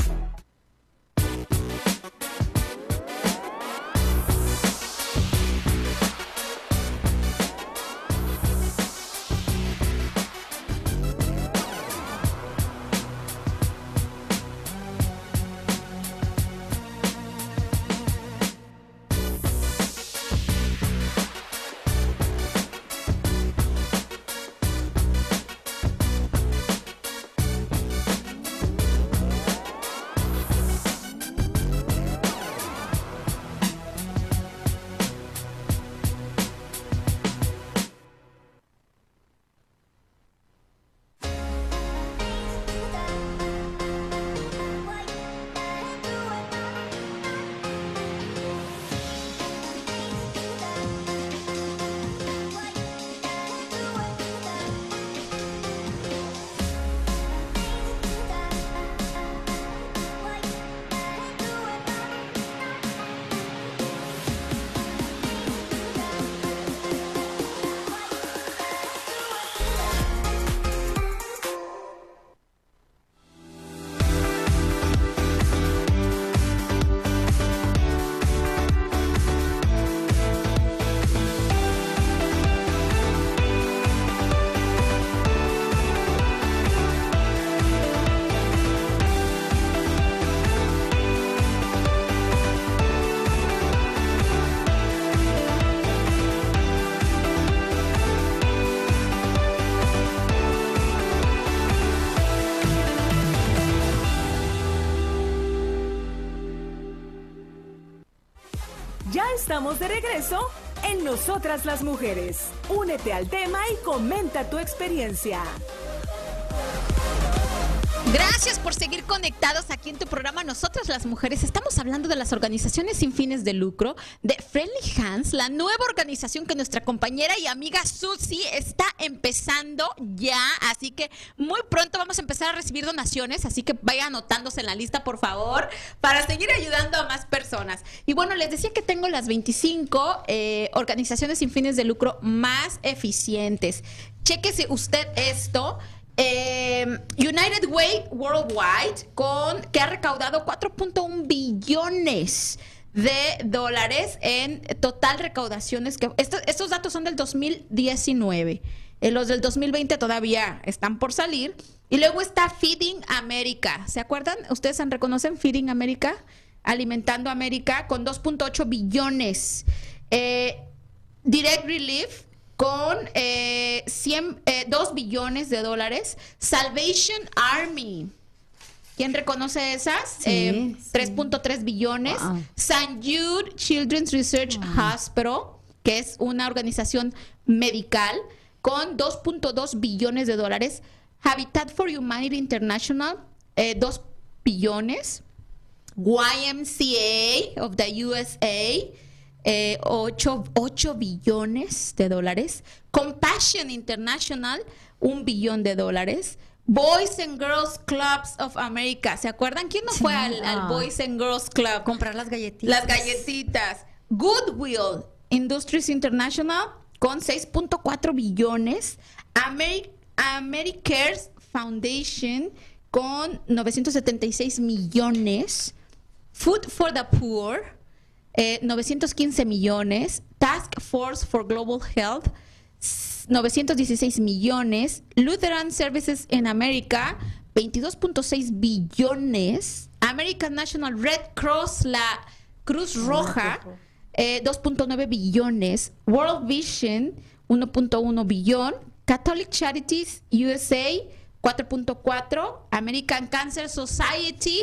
De regreso en Nosotras las Mujeres. Únete al tema y comenta tu experiencia. Gracias por seguir conectados aquí en tu programa Nosotras las Mujeres. Estamos hablando de las organizaciones sin fines de lucro, de Friendly Hands, la nueva organización que nuestra compañera y amiga Susi está empezando ya. Así que muy pronto vamos a empezar a recibir donaciones, así que vaya anotándose en la lista, por favor, para seguir ayudando a más personas. Y bueno, les decía que tengo las 25 eh, organizaciones sin fines de lucro más eficientes. Chéquese usted esto. Eh, United Way Worldwide, con, que ha recaudado 4.1 billones de dólares en total recaudaciones. Que, estos, datos son del 2019. Eh, los del 2020 todavía están por salir. Y luego está Feeding America. ¿Se acuerdan? ¿Ustedes reconocen Feeding America? Alimentando América con 2.8 billones. Eh, Direct Relief con eh, 100, eh, 2 billones de dólares. Salvation Army. ¿Quién reconoce esas? Sí, Eh, 3.3 billones. Wow. St. Jude Children's Research Hospital, que es una organización medical, con 2.2 billones de dólares. Habitat for Humanity International, eh, 2 billones. YMCA of the USA, eh, 8, billones de dólares. Compassion International, un billón de dólares. Boys and Girls Clubs of America. ¿Se acuerdan? ¿Quién no fue al, al Ah. Boys and Girls Club? Comprar las galletitas. Las galletitas. Goodwill Industries International con 6.4 billones. Ameri Americares Foundation con 976 millones. Food for the Poor, eh, 915 millones. Task Force for Global Health, s- 916 millones. Lutheran Services in America, 22.6 billones. American National Red Cross, la Cruz Roja, eh, 2.9 billones. World Vision, 1.1 billón. Catholic Charities USA, 4.4. American Cancer Society,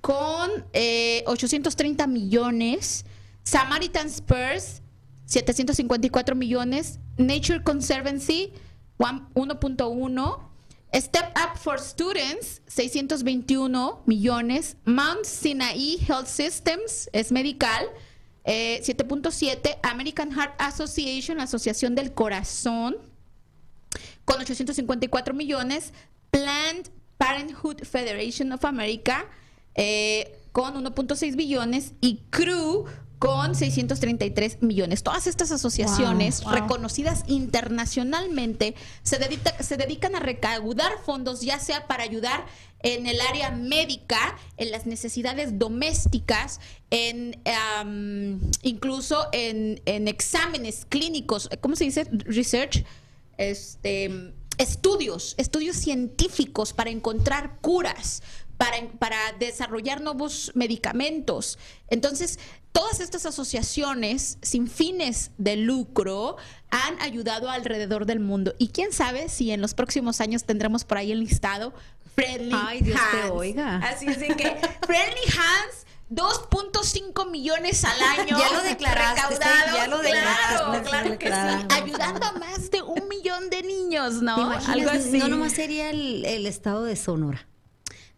con eh, 830 millones. Samaritan Spurs, 754 millones. Nature Conservancy, one- 1.1. Step Up for Students, 621 millones. Mount Sinai Health Systems, es medical, eh, 7.7. American Heart Association, Asociación del Corazón, con 854 millones. Planned Parenthood Federation of America eh, con 1.6 billones y Crew con 633 millones. Todas estas asociaciones Wow, wow. reconocidas internacionalmente se, dedica- se dedican a recaudar fondos ya sea para ayudar en el área médica, en las necesidades domésticas, en am, incluso en, en exámenes clínicos, ¿cómo se dice? Research, este, estudios, estudios científicos para encontrar curas, para, para desarrollar nuevos medicamentos. Entonces, todas estas asociaciones sin fines de lucro han ayudado alrededor del mundo. Y quién sabe si en los próximos años tendremos por ahí el listado Friendly Ay, Dios te Hands. oiga. Así es de que Friendly Hands 2.5 millones al año. Ya lo declaraste, ya lo declaraste, Claro, claro que sí. Ayudando a más de un millón de niños, ¿no? ¿Te? Algo así. No nomás sería el, el estado de Sonora.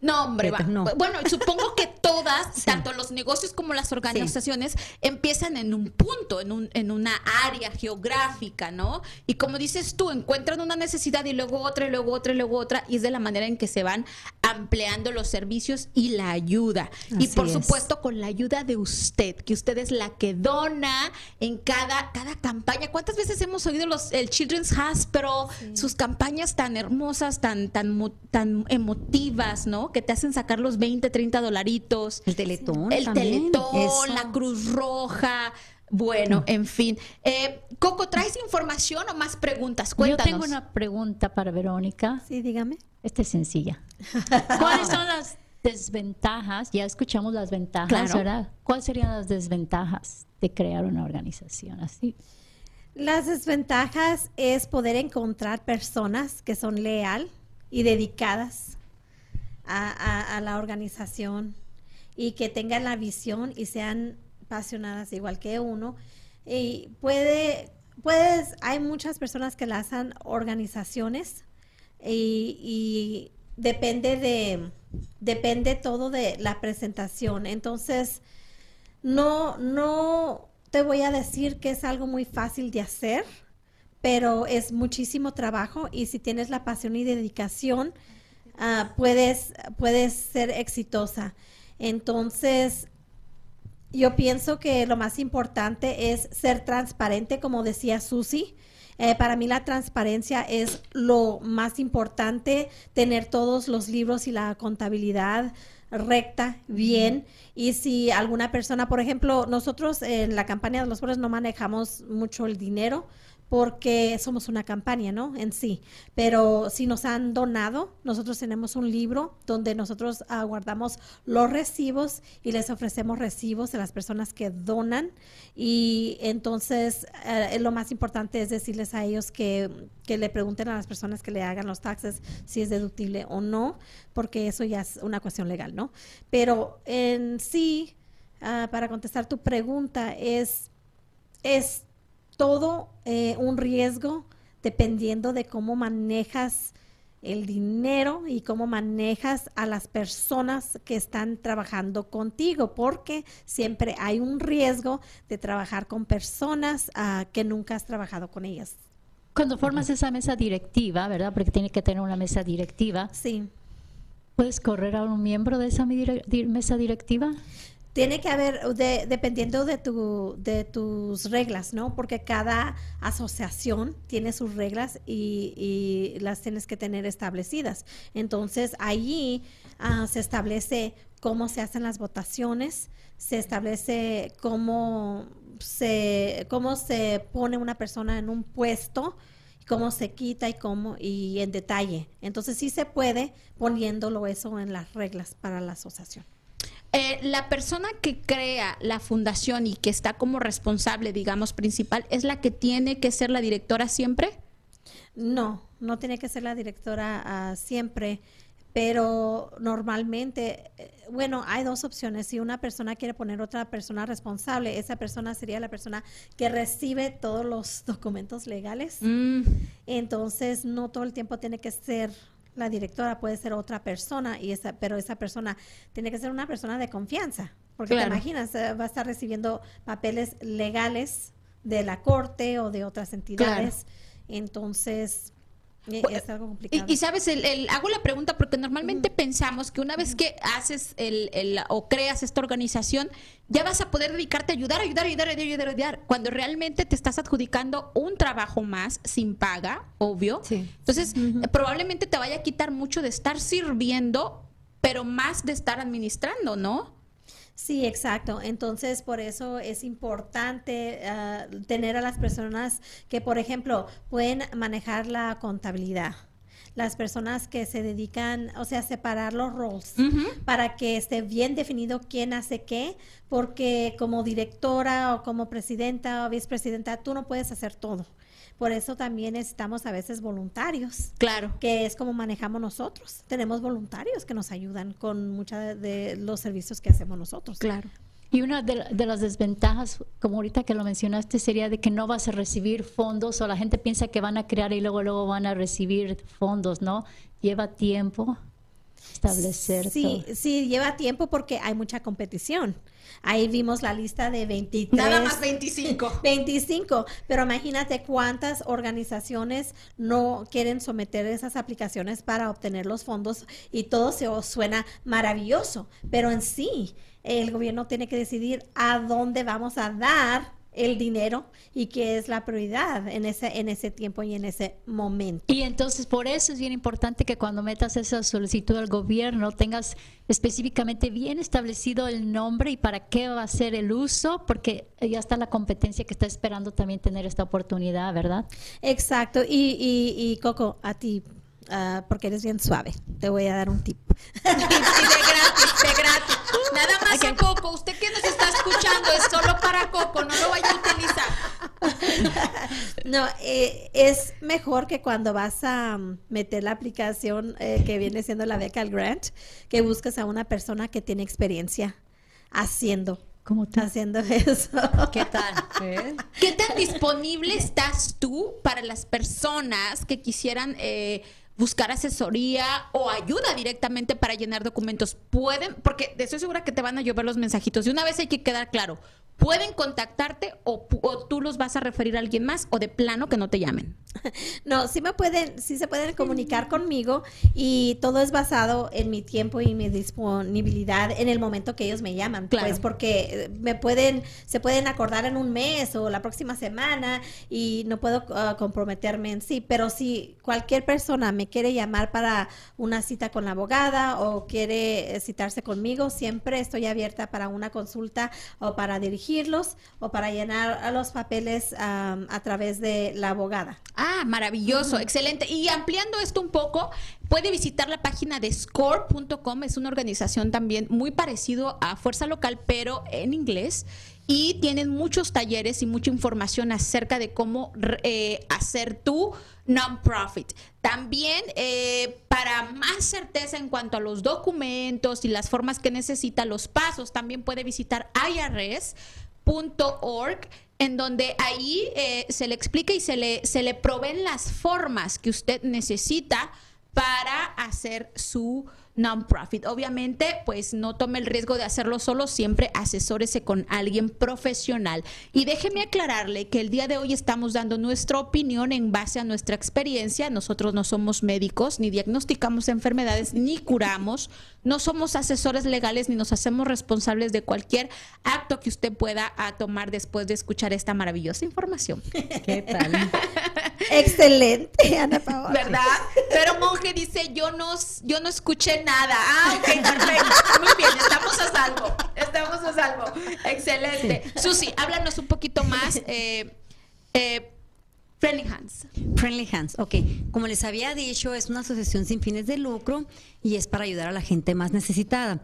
No, hombre, va- no. bueno, supongo que todas, tanto los negocios como las organizaciones, empiezan en un punto, en, un, en una área geográfica, ¿no? Y como dices tú, encuentran una necesidad y luego otra, y luego otra, y luego otra, y es de la manera en que se van ampliando los servicios y la ayuda. y por es. supuesto, con la ayuda de usted, que usted es la que dona en cada, cada campaña. ¿Cuántas veces hemos oído los, el Children's Hospital, sus campañas tan hermosas, tan, tan, tan emotivas, ¿no? Que te hacen sacar los 20, 30 dolaritos. El Teletón El también. Teletón, Eso. la Cruz Roja. Bueno, en fin. Eh, Coco, ¿traes información o más preguntas? Yo Cuéntanos. tengo una pregunta para Verónica. Sí, dígame. Esta es sencilla. ¿Cuáles son las desventajas? Ya escuchamos las ventajas, Claro. ¿verdad? ¿Cuáles serían las desventajas de crear una organización así? Las desventajas es poder encontrar personas que son leal y dedicadas a, la organización y que tengan la visión y sean apasionadas igual que uno. Y puede, puedes, hay muchas personas que hacen organizaciones y, y depende de, depende todo de la presentación. Entonces, no, no te voy a decir que es algo muy fácil de hacer, pero es muchísimo trabajo y si tienes la pasión y dedicación, ah, puedes, puedes ser exitosa. Entonces, yo pienso que lo más importante es ser transparente, como decía Susi. Eh, para mí la transparencia es lo más importante, tener todos los libros y la contabilidad recta, bien. Y si alguna persona, por ejemplo, nosotros en la campaña de los pobres no manejamos mucho el dinero, porque somos una campaña, ¿no? En sí. Pero si nos han donado, nosotros tenemos un libro donde nosotros uh, guardamos los recibos y les ofrecemos recibos a las personas que donan. Y entonces uh, lo más importante es decirles a ellos que, que, le pregunten a las personas que le hagan los taxes si es deductible o no, porque eso ya es una cuestión legal, ¿no? Pero en sí, uh, para contestar tu pregunta, es, es todo eh, un riesgo dependiendo de cómo manejas el dinero y cómo manejas a las personas que están trabajando contigo, porque siempre hay un riesgo de trabajar con personas uh, que nunca has trabajado con ellas. Cuando formas esa mesa directiva, ¿verdad? Porque tiene que tener una mesa directiva. Sí. ¿Puedes correr a un miembro de esa mesa directiva? Tiene que haber, de, dependiendo de, tu, de tus reglas, ¿no? Porque cada asociación tiene sus reglas y, las tienes que tener establecidas. Entonces, allí uh, se establece cómo se hacen las votaciones, se establece cómo se, cómo se pone una persona en un puesto, cómo se quita y cómo, y en detalle. Entonces, sí se puede poniéndolo eso en las reglas para la asociación. Eh, la persona que crea la fundación y que está como responsable, digamos, principal, ¿es la que tiene que ser la directora siempre? No, no tiene que ser la directora uh, siempre, pero normalmente, eh, bueno, hay dos opciones. Si una persona quiere poner otra persona responsable, esa persona sería la persona que recibe todos los documentos legales. Mm. Entonces, no todo el tiempo tiene que ser la directora puede ser otra persona, y esa, pero esa persona tiene que ser una persona de confianza, porque te imaginas, eh, va a estar recibiendo papeles legales de la corte o de otras entidades. Entonces, es algo complicado. Y, sabes, el, hago la pregunta porque normalmente pensamos que una vez que haces el, el, o creas esta organización, ya vas a poder dedicarte a ayudar, ayudar, ayudar, ayudar, ayudar, cuando realmente te estás adjudicando un trabajo más sin paga, obvio. Entonces, probablemente te vaya a quitar mucho de estar sirviendo, pero más de estar administrando, ¿no? Sí, exacto. Entonces, por eso es importante uh, tener a las personas que, por ejemplo, pueden manejar la contabilidad las personas que se dedican, o sea, separar los roles uh -huh. para que esté bien definido quién hace qué, porque como directora o como presidenta o vicepresidenta, tú no puedes hacer todo. Por eso también necesitamos a veces voluntarios. Claro. Que es como manejamos nosotros. Tenemos voluntarios que nos ayudan con muchos de, de los servicios que hacemos nosotros. Claro. Y una de, de, las desventajas, como ahorita que lo mencionaste, sería de que no vas a recibir fondos o la gente piensa que van a crear y luego luego van a recibir fondos, ¿no? Lleva tiempo establecer. Sí, todo. sí, lleva tiempo porque hay mucha competición. Ahí vimos la lista de 23. Nada más 25. 25. Pero imagínate cuántas organizaciones no quieren someter esas aplicaciones para obtener los fondos y todo se suena maravilloso. Pero en sí, el gobierno tiene que decidir a dónde vamos a dar el dinero y qué es la prioridad en ese en ese tiempo y en ese momento. Y entonces por eso es bien importante que cuando metas esa solicitud al gobierno tengas específicamente bien establecido el nombre y para qué va a ser el uso, porque ya está la competencia que está esperando también tener esta oportunidad, ¿verdad? Exacto. Y, y, y Coco, a ti, Uh, porque eres bien suave. Te voy a dar un tip. y de gratis, de gratis. Nada más okay. a Coco. Usted que nos está escuchando es solo para Coco, no lo vaya a utilizar. no, eh, es mejor que cuando vas a um, meter la aplicación eh, que viene siendo la beca al grant, que busques a una persona que tiene experiencia haciendo Como tú. haciendo eso. ¿Qué tal? ¿Qué tan disponible estás tú para las personas que quisieran eh, buscar asesoría o ayuda directamente para llenar documentos? Pueden, porque estoy segura que te van a llover los mensajitos. Y una vez hay que quedar claro, pueden contactarte o, tú los vas a referir a alguien más o de plano que no te llamen. No, sí me pueden, sí se pueden comunicar conmigo y todo es basado en mi tiempo y mi disponibilidad en el momento que ellos me llaman. Claro. Pues porque eh, me pueden, se pueden acordar en un mes o la próxima semana y no puedo ah, comprometerme en sí. Pero si cualquier persona me quiere llamar para una cita con la abogada o quiere eh, citarse conmigo, siempre estoy abierta para una consulta o para dirigirlos o para llenar a los papeles a través de la abogada. Ah, maravilloso, excelente. Y ampliando esto un poco, puede visitar la página de score.com, es una organización también muy parecido a Fuerza Local, pero en inglés. Y tienen muchos talleres y mucha información acerca de cómo eh, hacer tu non-profit. También, eh, para más certeza en cuanto a los documentos y las formas que necesita, los pasos, también puede visitar IRS.org en donde ahí eh, se le explica y se le, se le proveen las formas que usted necesita para hacer su non-profit. Obviamente, pues no tome el riesgo de hacerlo solo, siempre asesórese con alguien profesional. Y déjeme aclararle que el día de hoy estamos dando nuestra opinión en base a nuestra experiencia. Nosotros no somos médicos, ni diagnosticamos enfermedades, ni curamos. No somos asesores legales, ni nos hacemos responsables de cualquier acto que usted pueda ah, tomar después de escuchar esta maravillosa información. ¿Qué tal? Excelente, Ana Paola. ¿Verdad? Pero Monje dice, yo no, yo no escuché nada. Ah, ok, perfecto. Muy bien, estamos a salvo. Estamos a salvo. Excelente. Susi, háblanos un poquito más. Eh, eh, Friendly Hands. Friendly Hands, ok. Como les había dicho, es una asociación sin fines de lucro y es para ayudar a la gente más necesitada.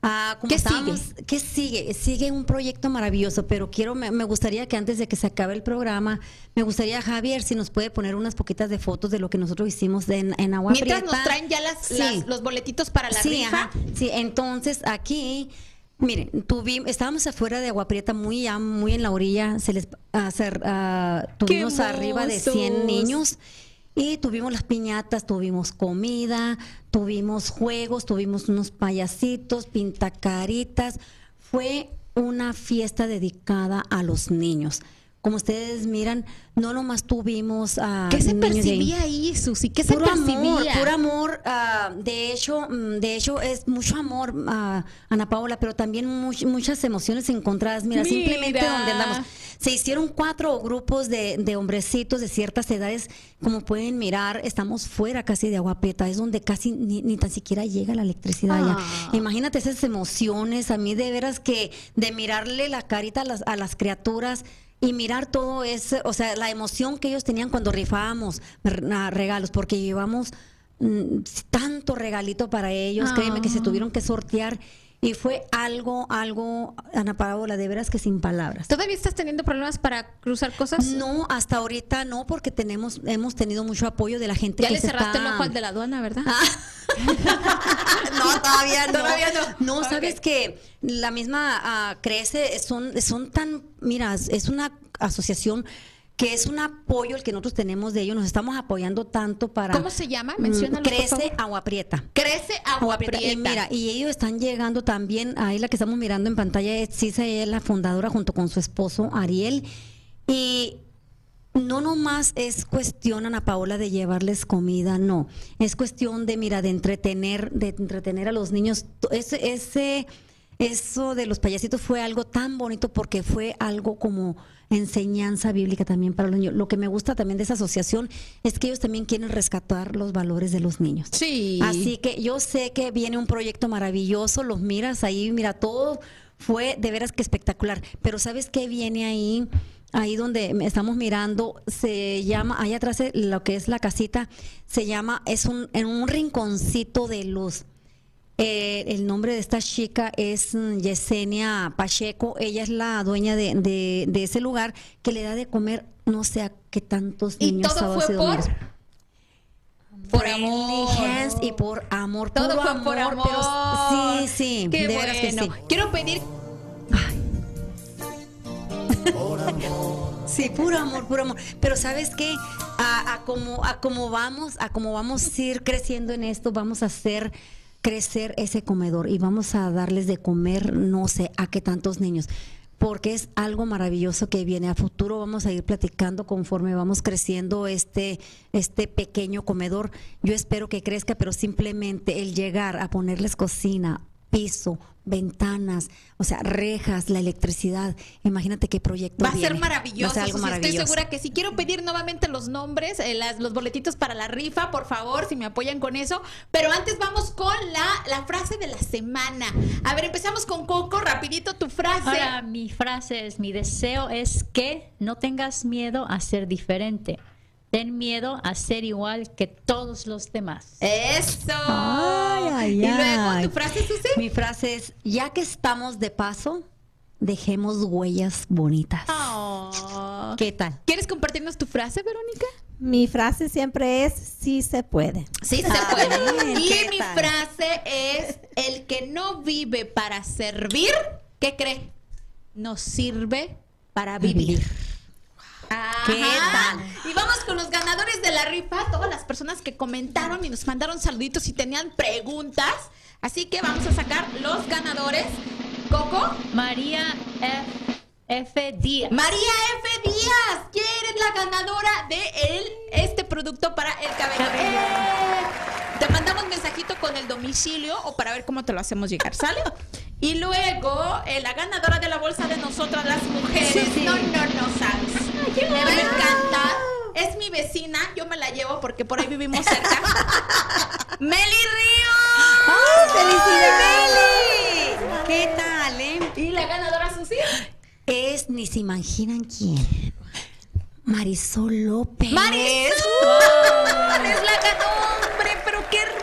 Ah, ¿Qué sigue? ¿Qué sigue? Sigue un proyecto maravilloso, pero quiero, me, me gustaría que antes de que se acabe el programa, me gustaría, Javier, si nos puede poner unas poquitas de fotos de lo que nosotros hicimos en, en Agua Mientras Prieta. nos traen ya las, Sí. las- los boletitos para la sí, rifa. ajá. Sí, entonces aquí, miren, tuvimos, estábamos afuera de Agua Prieta, muy, ya muy en la orilla, se les hacer, ah, tuvimos ¡Qué arriba de 100 hermosos! niños. Y tuvimos las piñatas, tuvimos comida, tuvimos juegos, tuvimos unos payasitos, pintacaritas. Fue una fiesta dedicada a los niños. Como ustedes miran, no nomás tuvimos a ¿Qué se percibía ahí, Susi? ¿Qué se Puro amor, percibía? puro amor. ah, de hecho, mm, de hecho es mucho amor, ah, Ana Paola, pero también much- muchas emociones encontradas. Mira, Mira. simplemente donde andamos. Se hicieron cuatro grupos de, de hombrecitos de ciertas edades. Como pueden mirar, estamos fuera casi de Aguapeta. Es donde casi ni, ni tan siquiera llega la electricidad Ah. ya. Imagínate esas emociones. A mí de veras que de mirarle la carita a las, a las criaturas y mirar todo eso, o sea, la emoción que ellos tenían cuando rifábamos regalos, porque llevamos mm, tanto regalito para ellos, créeme que se Ah. tuvieron que sortear y fue algo, algo, Ana Paola, de veras que sin palabras. ¿Todavía estás teniendo problemas para cruzar cosas? No, hasta ahorita no, porque tenemos, hemos tenido mucho apoyo de la gente Ya que le se cerraste el está- ojo al de la aduana, ¿verdad? no, todavía no. Todavía no. No, sabes que la misma ah, crece, son, son tan, mira, es una asociación que es un apoyo el que nosotros tenemos de ellos, nos estamos apoyando tanto para ¿Cómo se llama? Menciónalo, por Crece favor. Agua Prieta. Crece agua Agua Prieta. prieta. Y mira, y ellos están llegando también, ahí la que estamos mirando en pantalla es Cisa, ella es la fundadora junto con su esposo Ariel. Y no nomás es cuestión, Ana Paola, de llevarles comida, no. Es cuestión de, mira, de entretener, de entretener a los niños. Ese, ese, eso de los payasitos fue algo tan bonito porque fue algo como enseñanza bíblica también para los niños. Lo que me gusta también de esa asociación es que ellos también quieren rescatar los valores de los niños. Sí. Así que yo sé que viene un proyecto maravilloso, los miras ahí, mira, todo fue de veras que espectacular. Pero ¿sabes qué viene ahí? Ahí donde estamos mirando, se llama, ahí atrás lo que es la casita, se llama, es un, en un rinconcito de luz. Eh, el nombre de esta chica es mm, Yesenia Pacheco. Ella es la dueña de, de- de ese lugar que le da de comer no sé a qué tantos Y niños todo sábados fue y por por amor. y por amor. Todo puro fue por amor. Pero sí, sí, Qué de veras que sí. Quiero pedir Sí, puro amor, puro amor. Pero sabes qué, a, a como a como vamos, a como vamos a ir creciendo en esto, vamos a hacer crecer ese comedor y vamos a darles de comer, no sé, a qué tantos niños porque es algo maravilloso que viene a futuro. Vamos a ir platicando conforme vamos creciendo este, este pequeño comedor. Yo espero que crezca, pero simplemente el llegar a ponerles cocina, piso, ventanas, o sea, rejas, la electricidad. Imagínate qué proyecto Va a ser maravilloso. Va a ser algo Susi. Estoy segura que si quiero pedir nuevamente los nombres, eh, las- los boletitos para la rifa, por favor, si me apoyan con eso. Pero antes vamos con la, la frase de la semana. A ver, empezamos con Coco, rapidito tu frase. Ahora, mi frase es, mi deseo es que no tengas miedo a ser diferente. Ten miedo a ser igual que todos los demás. Eso. Ay, ay, y luego tu frase, Susi. Mi frase es, ya que estamos de paso, dejemos huellas bonitas. Oh. ¿Qué tal? ¿Quieres compartirnos tu frase, Verónica? Mi frase siempre es sí se puede. Sí, se Ah, puede. bien, Y ¿qué mi tal? frase es, el que no vive para servir, ¿qué cree? No sirve para vivir. Ajá. ¿Qué tal? Y vamos con los ganadores de la rifa, todas las personas que comentaron y nos mandaron saluditos y tenían preguntas. Así que vamos a sacar los ganadores. Coco, María F. F. Díaz. María F. Díaz, ¿quién es la ganadora de el, este producto para el cabello? Cabello. ¡Eh! Te mandamos mensajito con el domicilio o para ver cómo te lo hacemos llegar, ¿sale? Y luego, eh, la ganadora de la bolsa de nosotras las mujeres. Sí, sí. No, no, no sabes. Me, me encanta. Es mi vecina, yo me la llevo porque por ahí vivimos cerca. ¡Meli Ríos! ¡Felicidades! ¿Qué tal, eh? ¿Y la ganadora Susi? Es, ni se imaginan quién. Marisol López. ¡Marisol! ¡Es la ganó, hombre! ¡Pero qué hermoso!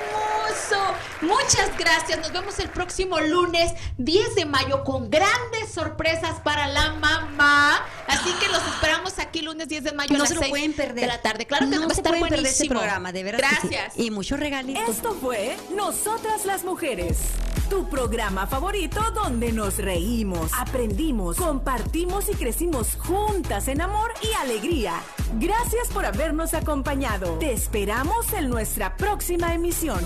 Muchas gracias. Nos vemos el próximo lunes 10 de mayo con grandes sorpresas para la mamá. Así que los esperamos aquí lunes 10 de mayo a No las se lo 6 pueden perder. de la tarde. Claro que no va a se estar pueden perder este buenísimo. programa, de sí. Gracias. Y muchos regalitos. Esto fue Nosotras las Mujeres, tu programa favorito donde nos reímos, aprendimos, compartimos y crecimos juntas en amor y alegría. Gracias por habernos acompañado. Te esperamos en nuestra próxima emisión.